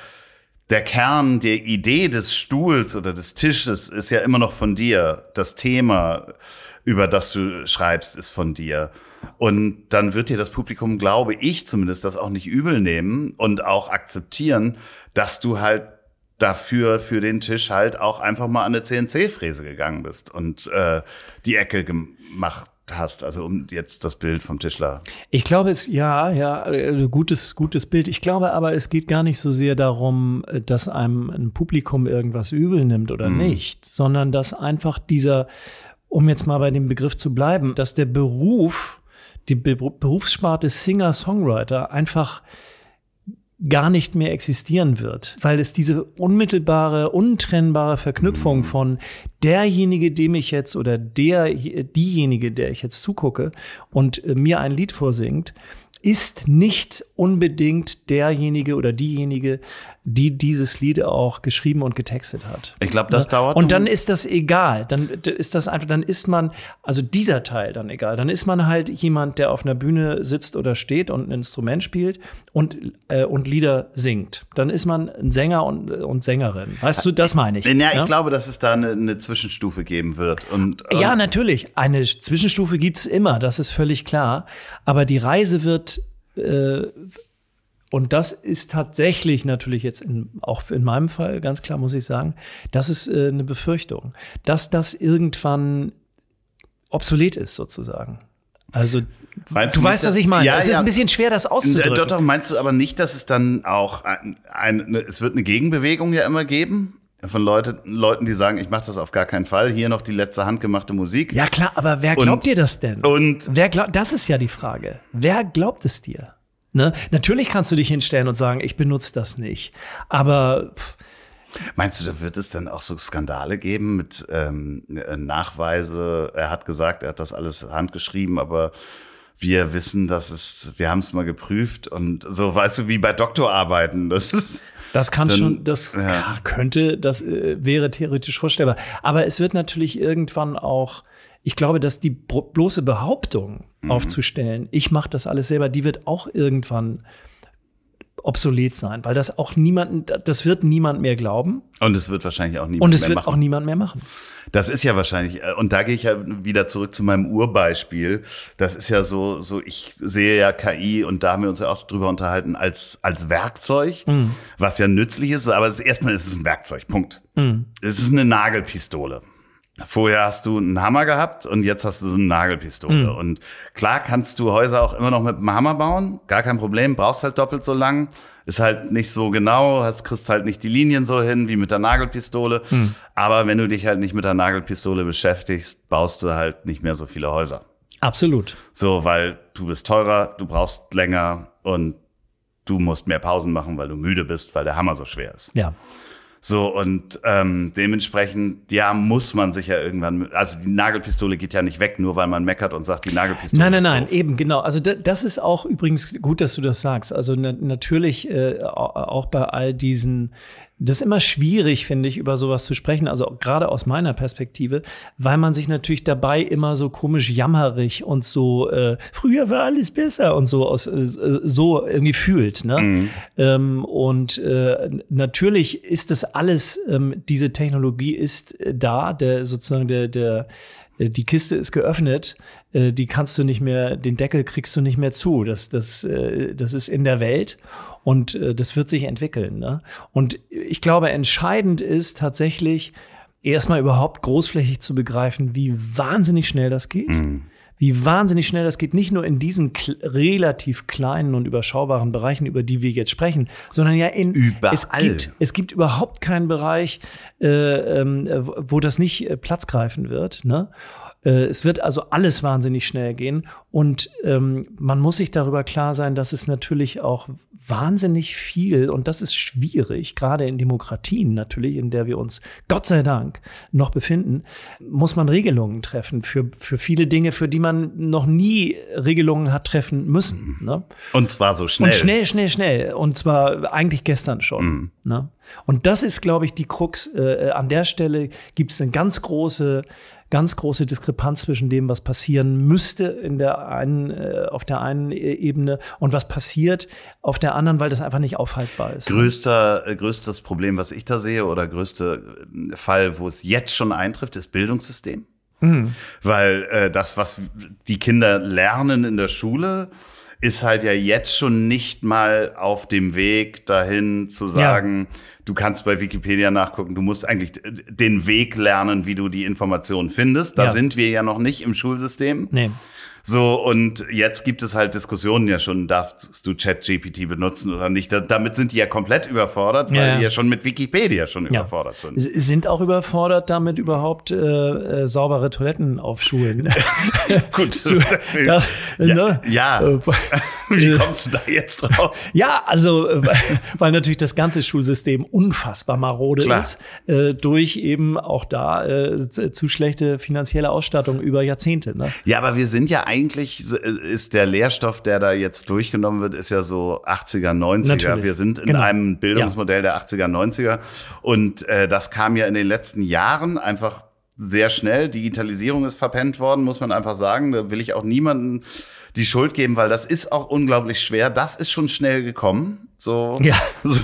der Kern der Idee des Stuhls oder des Tisches ist ja immer noch von dir. Das Thema, über das du schreibst, ist von dir. Und dann wird dir das Publikum, glaube ich zumindest, das auch nicht übel nehmen und auch akzeptieren, dass du halt dafür für den Tisch halt auch einfach mal an eine CNC-Fräse gegangen bist und äh, die Ecke gemacht hast, also um jetzt das Bild vom Tischler. Ich glaube, es ja, ja, äh, gutes, gutes Bild. Ich glaube aber, es geht gar nicht so sehr darum, dass einem ein Publikum irgendwas übel nimmt oder mm. nicht, sondern dass einfach dieser, um jetzt mal bei dem Begriff zu bleiben, dass der Beruf die Berufssparte Singer-Songwriter einfach gar nicht mehr existieren wird, weil es diese unmittelbare, untrennbare Verknüpfung mhm. von derjenige, dem ich jetzt oder der, diejenige, der ich jetzt zugucke und äh, mir ein Lied vorsingt, ist nicht unbedingt derjenige oder diejenige, die dieses Lied auch geschrieben und getextet hat. Ich glaube, das ne? dauert. Und dann ist das egal. Dann ist das einfach, dann ist man, also dieser Teil dann egal. Dann ist man halt jemand, der auf einer Bühne sitzt oder steht und ein Instrument spielt und, äh, und Lieder singt. Dann ist man ein Sänger und, und Sängerin. Weißt du, das meine ich. Ja, ich ja? glaube, dass es da eine, eine Zwischenstufe geben wird. Und, und ja, natürlich. Eine Zwischenstufe gibt es immer, das ist völlig klar. Aber die Reise wird äh, und das ist tatsächlich natürlich jetzt in, auch in meinem Fall ganz klar, muss ich sagen, das ist äh, eine Befürchtung, dass das irgendwann obsolet ist sozusagen. Also meinst du, weißt, was ich meine. Ja, es ist ein bisschen schwer, das auszudrücken. Doch, doch, meinst du aber nicht, dass es dann auch ein, ein es wird eine Gegenbewegung ja immer geben? Von Leute, Leuten, die sagen, ich mache das auf gar keinen Fall. Hier noch die letzte handgemachte Musik. Ja klar, aber wer glaubt und, dir das denn? Und wer glaubt? Das ist ja die Frage. Wer glaubt es dir? Ne? Natürlich kannst du dich hinstellen und sagen, ich benutze das nicht. Aber pff, Meinst du, da wird es dann auch so Skandale geben mit ähm, Nachweise? Er hat gesagt, er hat das alles handgeschrieben, aber wir wissen, dass es, wir haben es mal geprüft und so, weißt du, wie bei Doktorarbeiten. Das ist. Das kann dann, schon, das ja. könnte, das äh, wäre theoretisch vorstellbar. Aber es wird natürlich irgendwann auch ich glaube, dass die bloße Behauptung mhm. aufzustellen, ich mache das alles selber, die wird auch irgendwann obsolet sein, weil das auch niemand, das wird niemand mehr glauben. Und es wird wahrscheinlich auch niemand mehr machen. Und es wird machen. auch niemand mehr machen. Das ist ja wahrscheinlich, äh, und da gehe ich ja wieder zurück zu meinem Urbeispiel. Das ist ja so, so ich sehe ja KI und da haben wir uns ja auch drüber unterhalten als, als Werkzeug, mhm. was ja nützlich ist, aber erstmal ist es ein Werkzeug, Punkt. Mhm. Es ist eine Nagelpistole. Vorher hast du einen Hammer gehabt und jetzt hast du so eine Nagelpistole. Mhm. Und klar kannst du Häuser auch immer noch mit einem Hammer bauen, gar kein Problem, brauchst halt doppelt so lang. Ist halt nicht so genau, hast, kriegst halt nicht die Linien so hin wie mit der Nagelpistole. Mhm. Aber wenn du dich halt nicht mit der Nagelpistole beschäftigst, baust du halt nicht mehr so viele Häuser. Absolut. So, weil du bist teurer, du brauchst länger und du musst mehr Pausen machen, weil du müde bist, weil der Hammer so schwer ist. Ja. So, und ähm, dementsprechend, ja, muss man sich ja irgendwann, also die Nagelpistole geht ja nicht weg, nur weil man meckert und sagt, die Nagelpistole. Nein, nein, nein, doof. eben, genau. Also das ist auch übrigens gut, dass du das sagst. Also na natürlich äh, auch bei all diesen Das ist immer schwierig, finde ich, über sowas zu sprechen, also gerade aus meiner Perspektive, weil man sich natürlich dabei immer so komisch jammerig und so äh, früher war alles besser und so aus äh, so irgendwie fühlt. Ne? Mhm. Ähm, und äh, natürlich ist das alles, ähm, diese Technologie ist äh, da, der sozusagen der, der die Kiste ist geöffnet, äh, die kannst du nicht mehr, den Deckel kriegst du nicht mehr zu. Das, das, das ist in der Welt. Und äh, das wird sich entwickeln. Ne? Und ich glaube, entscheidend ist tatsächlich erstmal überhaupt großflächig zu begreifen, wie wahnsinnig schnell das geht. Mhm. Wie wahnsinnig schnell das geht, nicht nur in diesen relativ kleinen und überschaubaren Bereichen, über die wir jetzt sprechen, sondern ja in Überall. Es gibt, es gibt überhaupt keinen Bereich, äh, äh, wo das nicht äh, Platz greifen wird. Ne? Äh, es wird also alles wahnsinnig schnell gehen und ähm, man muss sich darüber klar sein, dass es natürlich auch wahnsinnig viel und das ist schwierig, gerade in Demokratien natürlich, in der wir uns Gott sei Dank noch befinden, muss man Regelungen treffen für, für viele Dinge, für die man noch nie Regelungen hat treffen müssen. Mhm. Ne? Und zwar so schnell. Und schnell, schnell, schnell. Und zwar eigentlich gestern schon. Mhm. Ne? Und das ist, glaube ich, die Krux. Äh, an der Stelle gibt es eine ganz große ganz große Diskrepanz zwischen dem, was passieren müsste in der einen, äh, auf der einen e-, Ebene und was passiert auf der anderen, weil das einfach nicht aufhaltbar ist. Größter, äh, größtes Problem, was ich da sehe, oder größter äh, Fall, wo es jetzt schon eintrifft, ist Bildungssystem. Mhm. Weil äh, das, was die Kinder lernen in der Schule, ist halt ja jetzt schon nicht mal auf dem Weg dahin zu sagen, ja. du kannst bei Wikipedia nachgucken, du musst eigentlich den Weg lernen, wie du die Informationen findest. Da ja. sind wir ja noch nicht im Schulsystem. Nee. So, und jetzt gibt es halt Diskussionen ja schon, darfst du ChatGPT benutzen oder nicht? damit sind die ja komplett überfordert, weil ja. die ja schon mit Wikipedia schon ja. überfordert sind. Sind auch überfordert, damit überhaupt äh, äh, saubere Toiletten auf Schulen. Gut, Zu, das, ja, ne? ja. Äh, Wie kommst du da jetzt drauf? Ja, also, äh, weil natürlich das ganze Schulsystem unfassbar marode Klar. ist, äh, durch eben auch da äh, zu schlechte finanzielle Ausstattung über Jahrzehnte. Ne? Ja, aber wir sind ja eigentlich ist der Lehrstoff, der da jetzt durchgenommen wird, ist ja so 80er, 90er. Natürlich. Wir sind in genau. einem Bildungsmodell ja. der 80er, 90er. Und äh, das kam ja in den letzten Jahren einfach sehr schnell. Digitalisierung ist verpennt worden, muss man einfach sagen. Da will ich auch niemanden die Schuld geben, weil das ist auch unglaublich schwer. Das ist schon schnell gekommen. So, ja. So.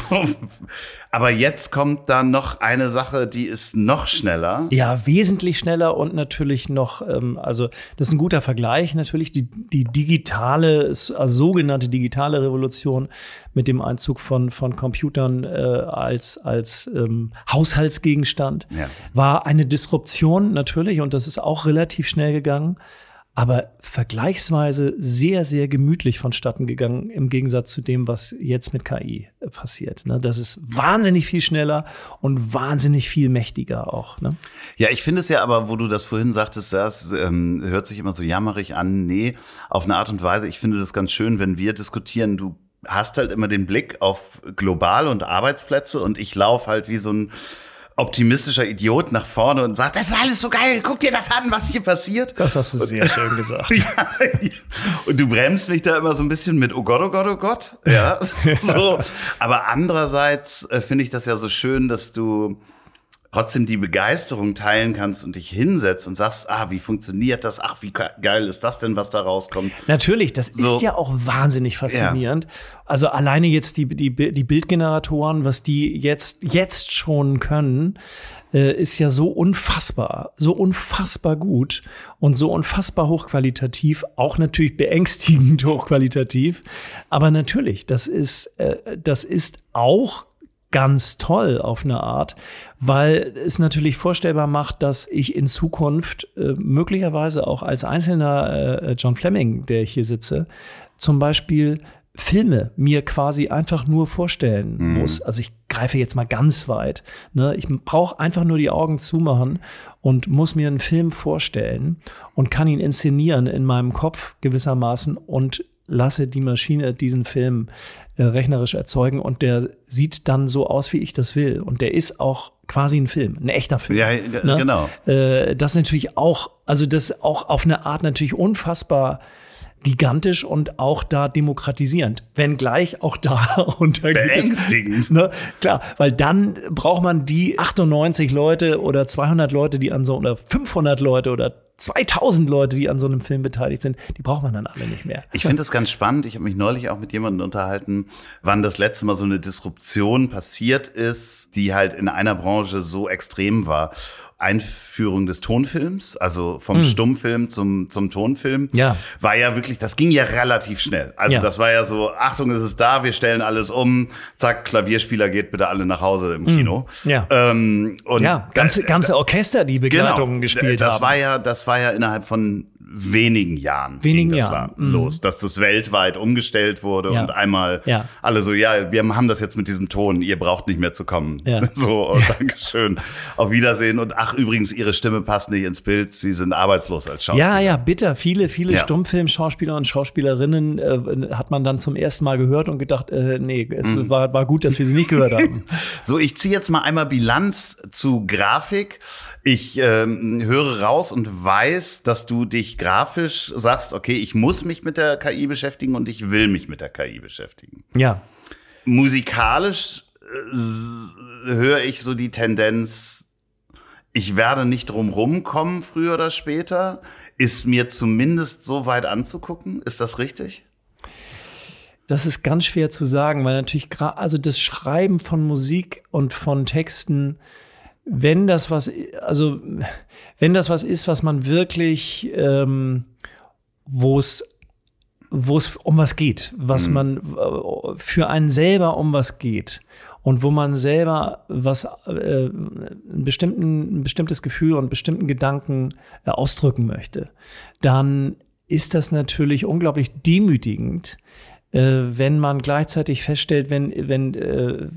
Aber jetzt kommt dann noch eine Sache, die ist noch schneller. Ja, wesentlich schneller und natürlich noch, ähm, also das ist ein guter Vergleich, natürlich die, die digitale, also sogenannte digitale Revolution mit dem Einzug von, von Computern äh, als, als ähm, Haushaltsgegenstand ja. war eine Disruption natürlich und das ist auch relativ schnell gegangen aber vergleichsweise sehr, sehr gemütlich vonstatten gegangen im Gegensatz zu dem, was jetzt mit KI äh, passiert. Ne? Das ist wahnsinnig viel schneller und wahnsinnig viel mächtiger auch. Ne? Ja, ich finde es ja aber, wo du das vorhin sagtest, das ähm, hört sich immer so jammerig an. Nee, auf eine Art und Weise, ich finde das ganz schön, wenn wir diskutieren, du hast halt immer den Blick auf global und Arbeitsplätze und ich laufe halt wie so ein optimistischer Idiot nach vorne und sagt, das ist alles so geil, guck dir das an, was hier passiert. Das hast du sehr schön gesagt. ja, und du bremst mich da immer so ein bisschen mit, oh Gott, oh Gott, oh Gott. Ja, so. Aber andererseits äh, finde ich das ja so schön, dass du trotzdem die Begeisterung teilen kannst und dich hinsetzt und sagst, ah, wie funktioniert das? Ach, wie geil ist das denn, was da rauskommt? Natürlich, das so. ist ja auch wahnsinnig faszinierend. Ja. Also alleine jetzt die, die, die Bildgeneratoren, was die jetzt, jetzt schon können, äh, ist ja so unfassbar, so unfassbar gut und so unfassbar hochqualitativ, auch natürlich beängstigend hochqualitativ. Aber natürlich, das ist, äh, das ist auch ganz toll auf eine Art, weil es natürlich vorstellbar macht, dass ich in Zukunft äh, möglicherweise auch als einzelner äh, John Fleming, der ich hier sitze, zum Beispiel Filme mir quasi einfach nur vorstellen mhm. muss. Also ich greife jetzt mal ganz weit. Ne? Ich brauche einfach nur die Augen zumachen und muss mir einen Film vorstellen und kann ihn inszenieren in meinem Kopf gewissermaßen und lasse die Maschine diesen Film äh, rechnerisch erzeugen und der sieht dann so aus, wie ich das will. Und der ist auch quasi ein Film, ein echter Film. Ja, ne? genau. Äh, das natürlich auch, also das auch auf eine Art natürlich unfassbar gigantisch und auch da demokratisierend. Wenngleich auch da unter Beängstigend. Ne? Klar, weil dann braucht man die 98 Leute oder 200 Leute, die an so, oder 500 Leute oder 2000 Leute, die an so einem Film beteiligt sind, die braucht man dann alle nicht mehr. Ich finde das ganz spannend. Ich habe mich neulich auch mit jemandem unterhalten, wann das letzte Mal so eine Disruption passiert ist, die halt in einer Branche so extrem war. Einführung des Tonfilms, also vom Hm. Stummfilm zum, zum Tonfilm, Ja. war ja wirklich, das ging ja relativ schnell. Also Ja. das war ja so, Achtung, es ist da, wir stellen alles um, zack, Klavierspieler geht bitte alle nach Hause im Kino. Hm. Ja. Ähm, und Ja, ganze, ganze Orchester, die Begleitungen Genau. gespielt das haben. War ja, das war ja innerhalb von wenigen Jahren Wenigen ging das Jahren, los, dass das weltweit umgestellt wurde Ja. und einmal Ja. alle so, ja, wir haben das jetzt mit diesem Ton, ihr braucht nicht mehr zu kommen. Ja. So, und Dankeschön. Auf Wiedersehen. Und ach, übrigens, ihre Stimme passt nicht ins Bild, sie sind arbeitslos als Schauspieler. Ja, ja, bitter. Viele, viele. Stummfilmschauspieler und Schauspielerinnen äh, hat man dann zum ersten Mal gehört und gedacht, äh, nee, es Mhm. war, war gut, dass wir sie nicht gehört haben. So, ich ziehe jetzt mal einmal Bilanz zu Grafik. Ich ähm, höre raus und weiß, dass du dich grafisch sagst, okay, ich muss mich mit der KI beschäftigen und ich will mich mit der KI beschäftigen. ja. Musikalisch äh, höre ich so die Tendenz, ich werde nicht drum rumkommen, früher oder später. Ist mir zumindest so weit anzugucken. Ist das richtig? Das ist ganz schwer zu sagen, weil natürlich gerade, also das Schreiben von Musik und von Texten, wenn das was, also wenn das was ist, was man wirklich, ähm, wo es wo es um was geht, was man äh, für einen selber um was geht und wo man selber was äh, einen bestimmten, ein bestimmtes Gefühl und bestimmten Gedanken äh, ausdrücken möchte, dann ist das natürlich unglaublich demütigend, äh, wenn man gleichzeitig feststellt, wenn, wenn äh,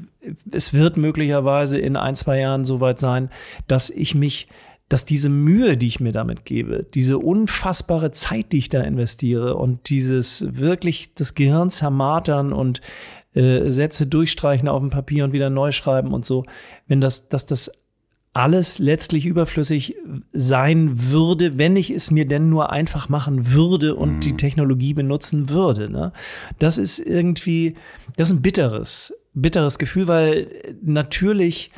es wird möglicherweise in ein, zwei Jahren soweit sein, dass ich mich dass diese Mühe, die ich mir damit gebe, diese unfassbare Zeit, die ich da investiere und dieses wirklich das Gehirn zermartern und äh, Sätze durchstreichen auf dem Papier und wieder neu schreiben und so, wenn das, dass das alles letztlich überflüssig sein würde, wenn ich es mir denn nur einfach machen würde und die Technologie benutzen würde. Ne? Das ist irgendwie, das ist ein bitteres, bitteres Gefühl, weil natürlich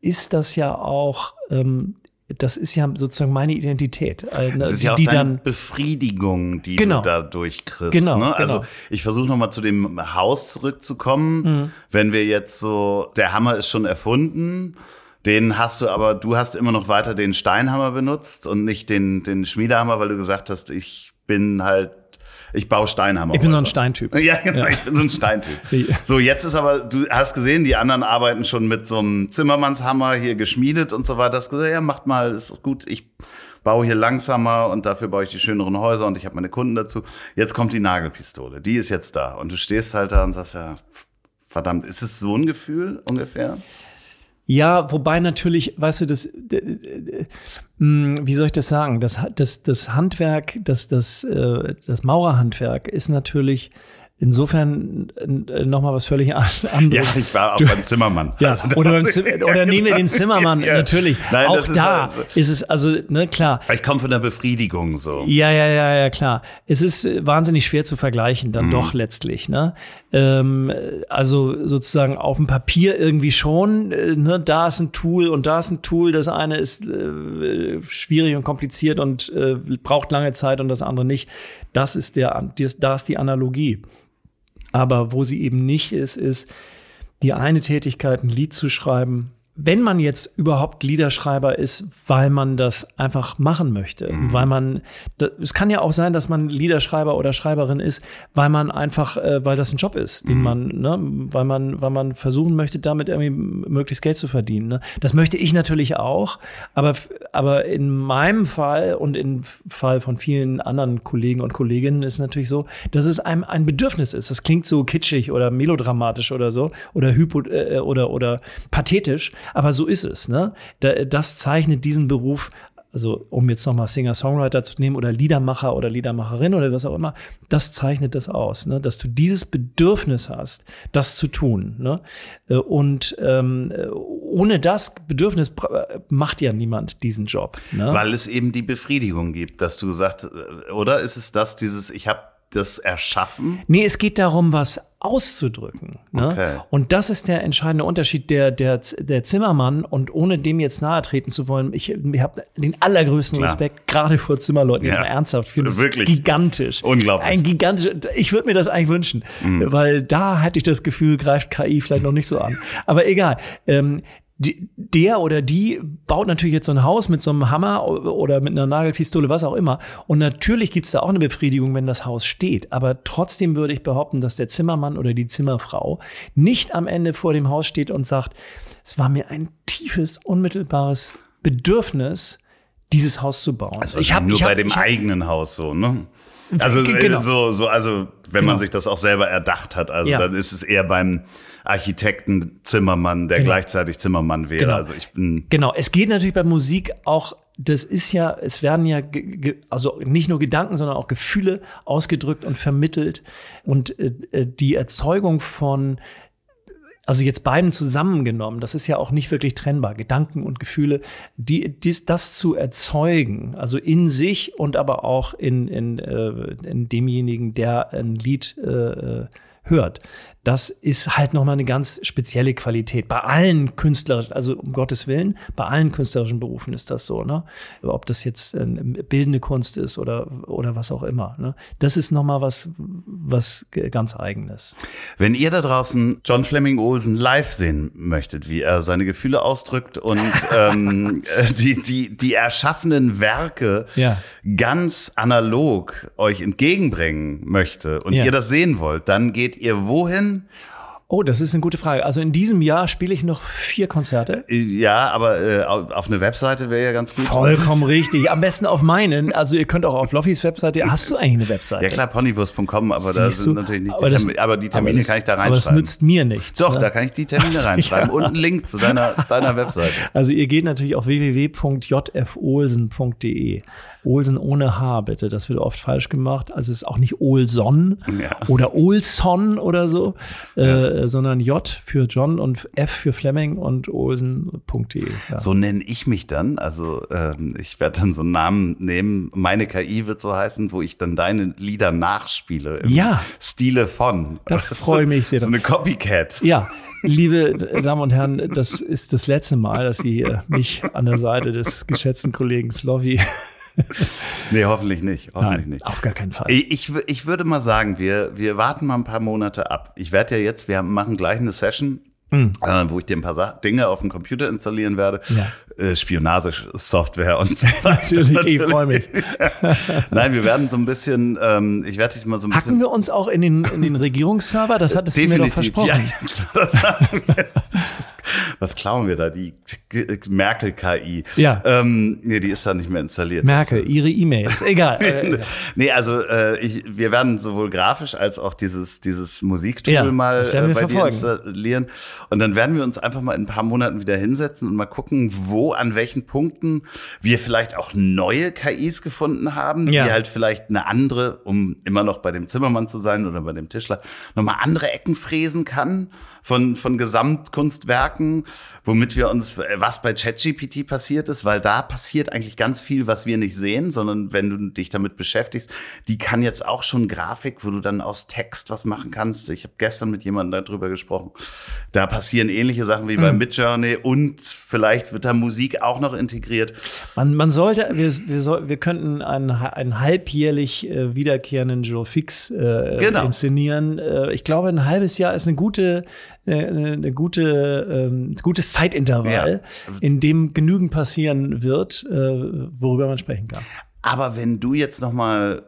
ist das ja auch, ähm, das ist ja sozusagen meine Identität. Äh, Das ist ja auch die dann, Befriedigung, die Genau. du dadurch kriegst. Genau, ne? Also genau. ich versuche nochmal zu dem Haus zurückzukommen. Mhm. Wenn wir jetzt so, der Hammer ist schon erfunden, den hast du aber, du hast immer noch weiter den Steinhammer benutzt und nicht den, den Schmiedehammer, weil du gesagt hast, ich bin halt, ich baue Steinhammer. ich bin so ein. Steintyp. Ja, genau, Ja. ich bin so ein Steintyp. So, jetzt ist aber, du hast gesehen, die anderen arbeiten schon mit so einem Zimmermannshammer hier geschmiedet und so weiter. Hast gesagt, ja, macht mal, ist gut, ich baue hier langsamer und dafür baue ich die schöneren Häuser und ich habe meine Kunden dazu. Jetzt kommt die Nagelpistole, die ist jetzt da und du stehst halt da und sagst, ja, verdammt, ist es so ein Gefühl ungefähr? Ja, wobei natürlich, weißt du, das, wie soll ich das sagen? Das, das, das Handwerk, das, das, äh, das Maurerhandwerk ist natürlich insofern nochmal was völlig an- Ja, anderes. ich war auch beim Zimmermann. Ja, Also, oder, beim Zim Ja, oder nehmen wir den. Zimmermann, Ja. natürlich. Nein, Auch ist da also- ist es, also, ne, klar. Ich komme von der Befriedigung so. Ja, ja, ja, ja, klar. Es ist äh, wahnsinnig schwer zu vergleichen, Mhm. dann doch letztlich. Ne? Ähm, also sozusagen auf dem Papier irgendwie schon. Äh, ne? Da ist ein Tool und da ist ein Tool. Das eine ist äh, schwierig und kompliziert und äh, braucht lange Zeit und das andere nicht. Das ist der, das, da ist die Analogie. Aber wo sie eben nicht ist, ist die eine Tätigkeit, ein Lied zu schreiben. Wenn man jetzt überhaupt Liederschreiber ist, weil man das einfach machen möchte, weil man, da- es kann ja auch sein, dass man Liederschreiber oder Schreiberin ist, weil man einfach, äh, weil das ein Job ist, den man, ne, weil man, weil man versuchen möchte, damit irgendwie möglichst Geld zu verdienen. Ne? Das möchte ich natürlich auch, aber, aber in meinem Fall und im Fall von vielen anderen Kollegen und Kolleginnen ist es natürlich so, dass es einem ein Bedürfnis ist. Das klingt so kitschig oder melodramatisch oder so oder hypo äh, oder oder pathetisch, aber so ist es. Ne? Da, das zeichnet diesen Beruf. Also, um jetzt nochmal Singer-Songwriter zu nehmen oder Liedermacher oder Liedermacherin oder was auch immer, das zeichnet das aus, ne? dass du dieses Bedürfnis hast, das zu tun. Ne? Äh, Und ähm, äh, ohne das Bedürfnis macht ja niemand diesen Job. Ne? Weil es eben die Befriedigung gibt, dass du sagst, äh, oder ist es das, dieses, ich habe das Erschaffen? Nee, es geht darum, was auszudrücken. Ne? Okay. Und das ist der entscheidende Unterschied der, der, der Zimmermann. Und ohne dem jetzt nahe treten zu wollen, ich, ich habe den allergrößten Klar. Respekt, gerade vor Zimmerleuten, jetzt Ja. mal ernsthaft. Finde es Wirklich. gigantisch. Unglaublich. Mhm. Ein gigantisch. Ich würde mir das eigentlich wünschen, weil da hatte ich das Gefühl, greift KI vielleicht noch nicht so an. Aber egal. Ähm, die, der oder die baut natürlich jetzt so ein Haus mit so einem Hammer oder mit einer Nagelpistole, was auch immer. Und natürlich gibt's da auch eine Befriedigung, wenn das Haus steht. Aber trotzdem würde ich behaupten, dass der Zimmermann oder die Zimmerfrau nicht am Ende vor dem Haus steht und sagt, es war mir ein tiefes, unmittelbares Bedürfnis, dieses Haus zu bauen. Also ich hab, nur ich hab, bei dem hab, eigenen Haus so, ne? Also, genau. so, so, also wenn man Genau. sich das auch selber erdacht hat, also Ja. dann ist es eher beim Architekten Zimmermann, der Genau. gleichzeitig Zimmermann wäre. Genau. Also ich bin Genau, es geht natürlich bei Musik auch, das ist ja, es werden ja, also nicht nur Gedanken, sondern auch Gefühle ausgedrückt und vermittelt. Und äh, äh, die Erzeugung von, also jetzt beiden zusammengenommen, das ist ja auch nicht wirklich trennbar, Gedanken und Gefühle, die, dies, das zu erzeugen, also in sich und aber auch in, in, äh, in demjenigen, der ein Lied äh, hört. Das ist halt nochmal eine ganz spezielle Qualität. Bei allen künstlerischen, also um Gottes Willen, bei allen künstlerischen Berufen ist das so, ne? Ob das jetzt äh, bildende Kunst ist oder, oder was auch immer. Ne? Das ist nochmal was, was ganz Eigenes. Wenn ihr da draußen John Fleming Olsen live sehen möchtet, wie er seine Gefühle ausdrückt und ähm, äh, die, die, die erschaffenen Werke Ja. ganz analog euch entgegenbringen möchte und Ja. ihr das sehen wollt, dann geht ihr wohin? Oh, das ist eine gute Frage. Also in diesem Jahr spiele ich noch vier Konzerte. Ja, aber äh, auf eine Webseite wäre ja ganz gut. Vollkommen richtig. Am besten auf meinen. Also ihr könnt auch auf Loffis Webseite. Hast du eigentlich eine Webseite? Ja klar, ponywurst.com, aber da Siehst sind du? natürlich nicht Aber die das- Termine, aber die Termine aber das- kann ich da Aber das reinschreiben. nützt mir nichts. Doch, ne? da kann ich die Termine Ach so, reinschreiben ja. und einen Link zu deiner, deiner Webseite. Also ihr geht natürlich auf www.jfolsen.de. Olsen ohne H bitte, das wird oft falsch gemacht. Also es ist auch nicht Olson Ja. oder Olson oder so, äh, sondern J für John und F für Fleming und olsen.de. Ja. So nenne ich mich dann. Also ähm, ich werde dann so einen Namen nehmen. Meine KI wird so heißen, wo ich dann deine Lieder nachspiele. Im Ja. Stile von. Da freue ich mich sehr So eine Copycat. Ja, liebe Damen und Herren, das ist das letzte Mal, dass Sie äh, mich an der Seite des geschätzten Kollegen Slovi. Nee, hoffentlich nicht. Hoffentlich Nein, nicht. auf gar keinen Fall. Ich, ich, wü- ich würde mal sagen, wir, wir warten mal ein paar Monate ab. Ich werde ja jetzt, wir machen gleich eine Session, Hm. äh, wo ich dir ein paar Sa Dinge auf dem Computer installieren werde. Ja. Äh, Spionagesoftware und so weiter. Natürlich, ich freue mich. Nein, wir werden so ein bisschen, ähm, ich werde dich mal so ein Hacken bisschen. wir uns auch in den, in den Regierungsserver? Das hattest du mir doch versprochen. Ja, das. Das- Was klauen wir da? Die Merkel-KI. Ja. Ähm, nee, die ist da nicht mehr installiert. Merke, Ihre E-Mails. Egal. Nee, also äh, ich, wir werden sowohl grafisch als auch dieses, dieses Musiktool Ja, mal äh, bei dir verfolgen. installieren. Und dann werden wir uns einfach mal in ein paar Monaten wieder hinsetzen und mal gucken, wo, an welchen Punkten wir vielleicht auch neue KIs gefunden haben, Ja. die halt vielleicht eine andere, um immer noch bei dem Zimmermann zu sein oder bei dem Tischler, nochmal andere Ecken fräsen kann von, von Gesamtkunstwerken, womit wir uns, äh, was bei ChatGPT passiert ist, weil da passiert eigentlich ganz viel, was wir nicht sehen, sondern wenn du dich damit beschäftigst, die kann jetzt auch schon Grafik, wo du dann aus Text was machen kannst. Ich habe gestern mit jemandem darüber gesprochen. Da passieren ähnliche Sachen wie bei Midjourney und vielleicht wird da Musik auch noch integriert. Man, man sollte, wir, wir, soll, wir könnten einen, einen halbjährlich äh, wiederkehrenden Joe Fix äh, Genau. inszenieren. Äh, ich glaube, ein halbes Jahr ist eine gute, eine, eine gute, ähm, ein gutes Zeitintervall, Ja. in dem genügend passieren wird, äh, worüber man sprechen kann. Aber wenn du jetzt noch mal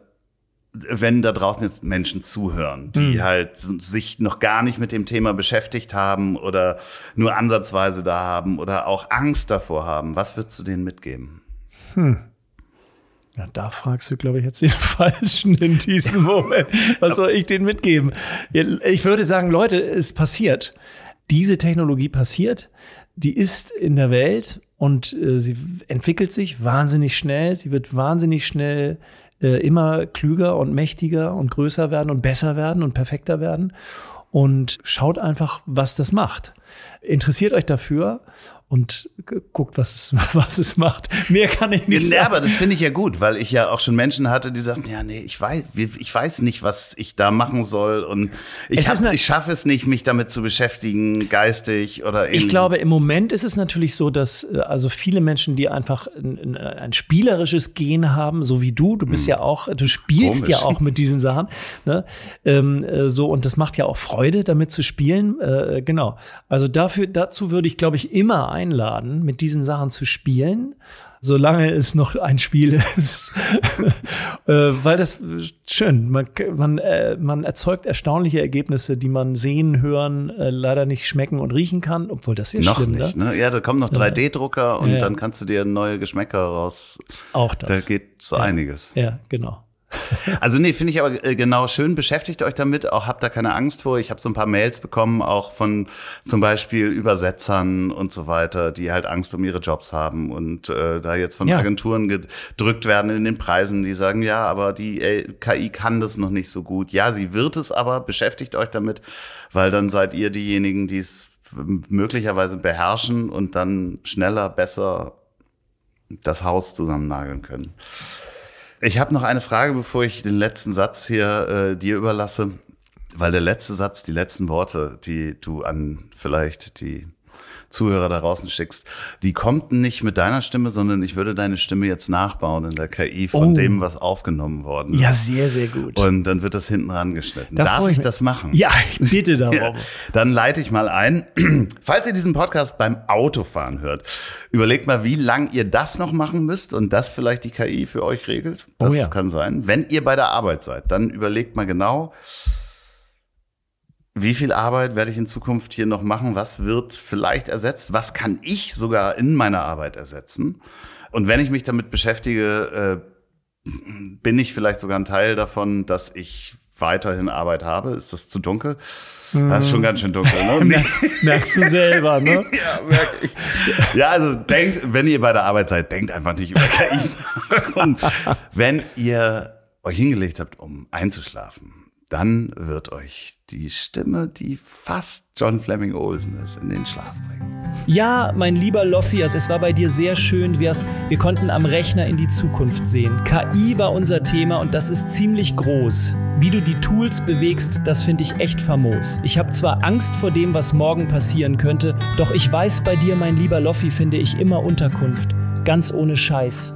wenn da draußen jetzt Menschen zuhören, die halt sich noch gar nicht mit dem Thema beschäftigt haben oder nur ansatzweise da haben oder auch Angst davor haben, was würdest du denen mitgeben? Ja, da fragst du, glaube ich, jetzt den Falschen in diesem Moment. Was soll ich denen mitgeben? Ich würde sagen, Leute, es passiert. Diese Technologie passiert. Die ist in der Welt und äh, sie entwickelt sich wahnsinnig schnell. Sie wird wahnsinnig schnell äh, immer klüger und mächtiger und größer werden und besser werden und perfekter werden. Und schaut einfach, was das macht. Interessiert euch dafür und guckt, was es, was es macht. Mehr kann ich nicht ja, sagen. aber das finde ich ja gut, weil ich ja auch schon Menschen hatte, die sagten, ja, nee, ich weiß, ich weiß nicht, was ich da machen soll und ich, hab, ich schaffe es nicht, mich damit zu beschäftigen, geistig oder ähnlich. Ich glaube, im Moment ist es natürlich so, dass äh, also viele Menschen, die einfach ein, ein spielerisches Gen haben, so wie du, du bist hm. ja auch, du spielst Komisch. ja auch mit diesen Sachen, ne? Ähm, äh, so und das macht ja auch Freude, damit zu spielen. Äh, genau. Also dafür, dazu würde ich, glaube ich, immer ein einladen, mit diesen Sachen zu spielen, solange es noch ein Spiel ist. äh, weil das schön, man, man, äh, man erzeugt erstaunliche Ergebnisse, die man sehen, hören, äh, leider nicht schmecken und riechen kann, obwohl das wäre Noch schlimm, nicht, ne? Ja, da kommen noch 3D-Drucker und ja, ja. dann kannst du dir neue Geschmäcker raus. Auch das. Da geht so ja. einiges. Ja, genau. Also nee, finde ich aber äh, genau schön. Beschäftigt euch damit, auch habt da keine Angst vor. Ich habe so ein paar Mails bekommen, auch von zum Beispiel Übersetzern und so weiter, die halt Angst um ihre Jobs haben und äh, da jetzt von ja. Agenturen gedrückt werden in den Preisen, die sagen, ja, aber die äh, KI kann das noch nicht so gut. Ja, sie wird es aber. Beschäftigt euch damit, weil dann seid ihr diejenigen, die es möglicherweise beherrschen und dann schneller, besser das Haus zusammennageln können. Ich habe noch eine Frage, bevor ich den letzten Satz hier äh, dir überlasse, weil der letzte Satz, die letzten Worte, die du an vielleicht die Zuhörer da draußen schickst, die kommt nicht mit deiner Stimme, sondern ich würde deine Stimme jetzt nachbauen in der KI von oh. dem, was aufgenommen worden ist. Ja, sehr, sehr gut. Und dann wird das hinten rangeschnitten. Da Darf ich, das machen? Ja, ich bitte darum. ja, dann leite ich mal ein. Falls ihr diesen Podcast beim Autofahren hört, überlegt mal, wie lang ihr das noch machen müsst und das vielleicht die KI für euch regelt. Das oh ja. kann sein. Wenn ihr bei der Arbeit seid, dann überlegt mal genau, wie viel Arbeit werde ich in Zukunft hier noch machen? Was wird vielleicht ersetzt? Was kann ich sogar in meiner Arbeit ersetzen? Und wenn ich mich damit beschäftige, äh, bin ich vielleicht sogar ein Teil davon, dass ich weiterhin Arbeit habe? Ist das zu dunkel? Das ist schon ganz schön dunkel, ne? merkst, merkst, du selber, ne? ja, merke ich. Ja, also denkt, wenn ihr bei der Arbeit seid, denkt einfach nicht über KI. Und wenn ihr euch hingelegt habt, um einzuschlafen, dann wird euch die Stimme, die fast John Fleming Olsen ist, in den Schlaf bringen. Ja, mein lieber Loffias, es war bei dir sehr schön. Wir konnten am Rechner in die Zukunft sehen. KI war unser Thema und das ist ziemlich groß. Wie du die Tools bewegst, das finde ich echt famos. Ich habe zwar Angst vor dem, was morgen passieren könnte, doch ich weiß bei dir, mein lieber Loffi, finde ich immer Unterkunft. Ganz ohne Scheiß.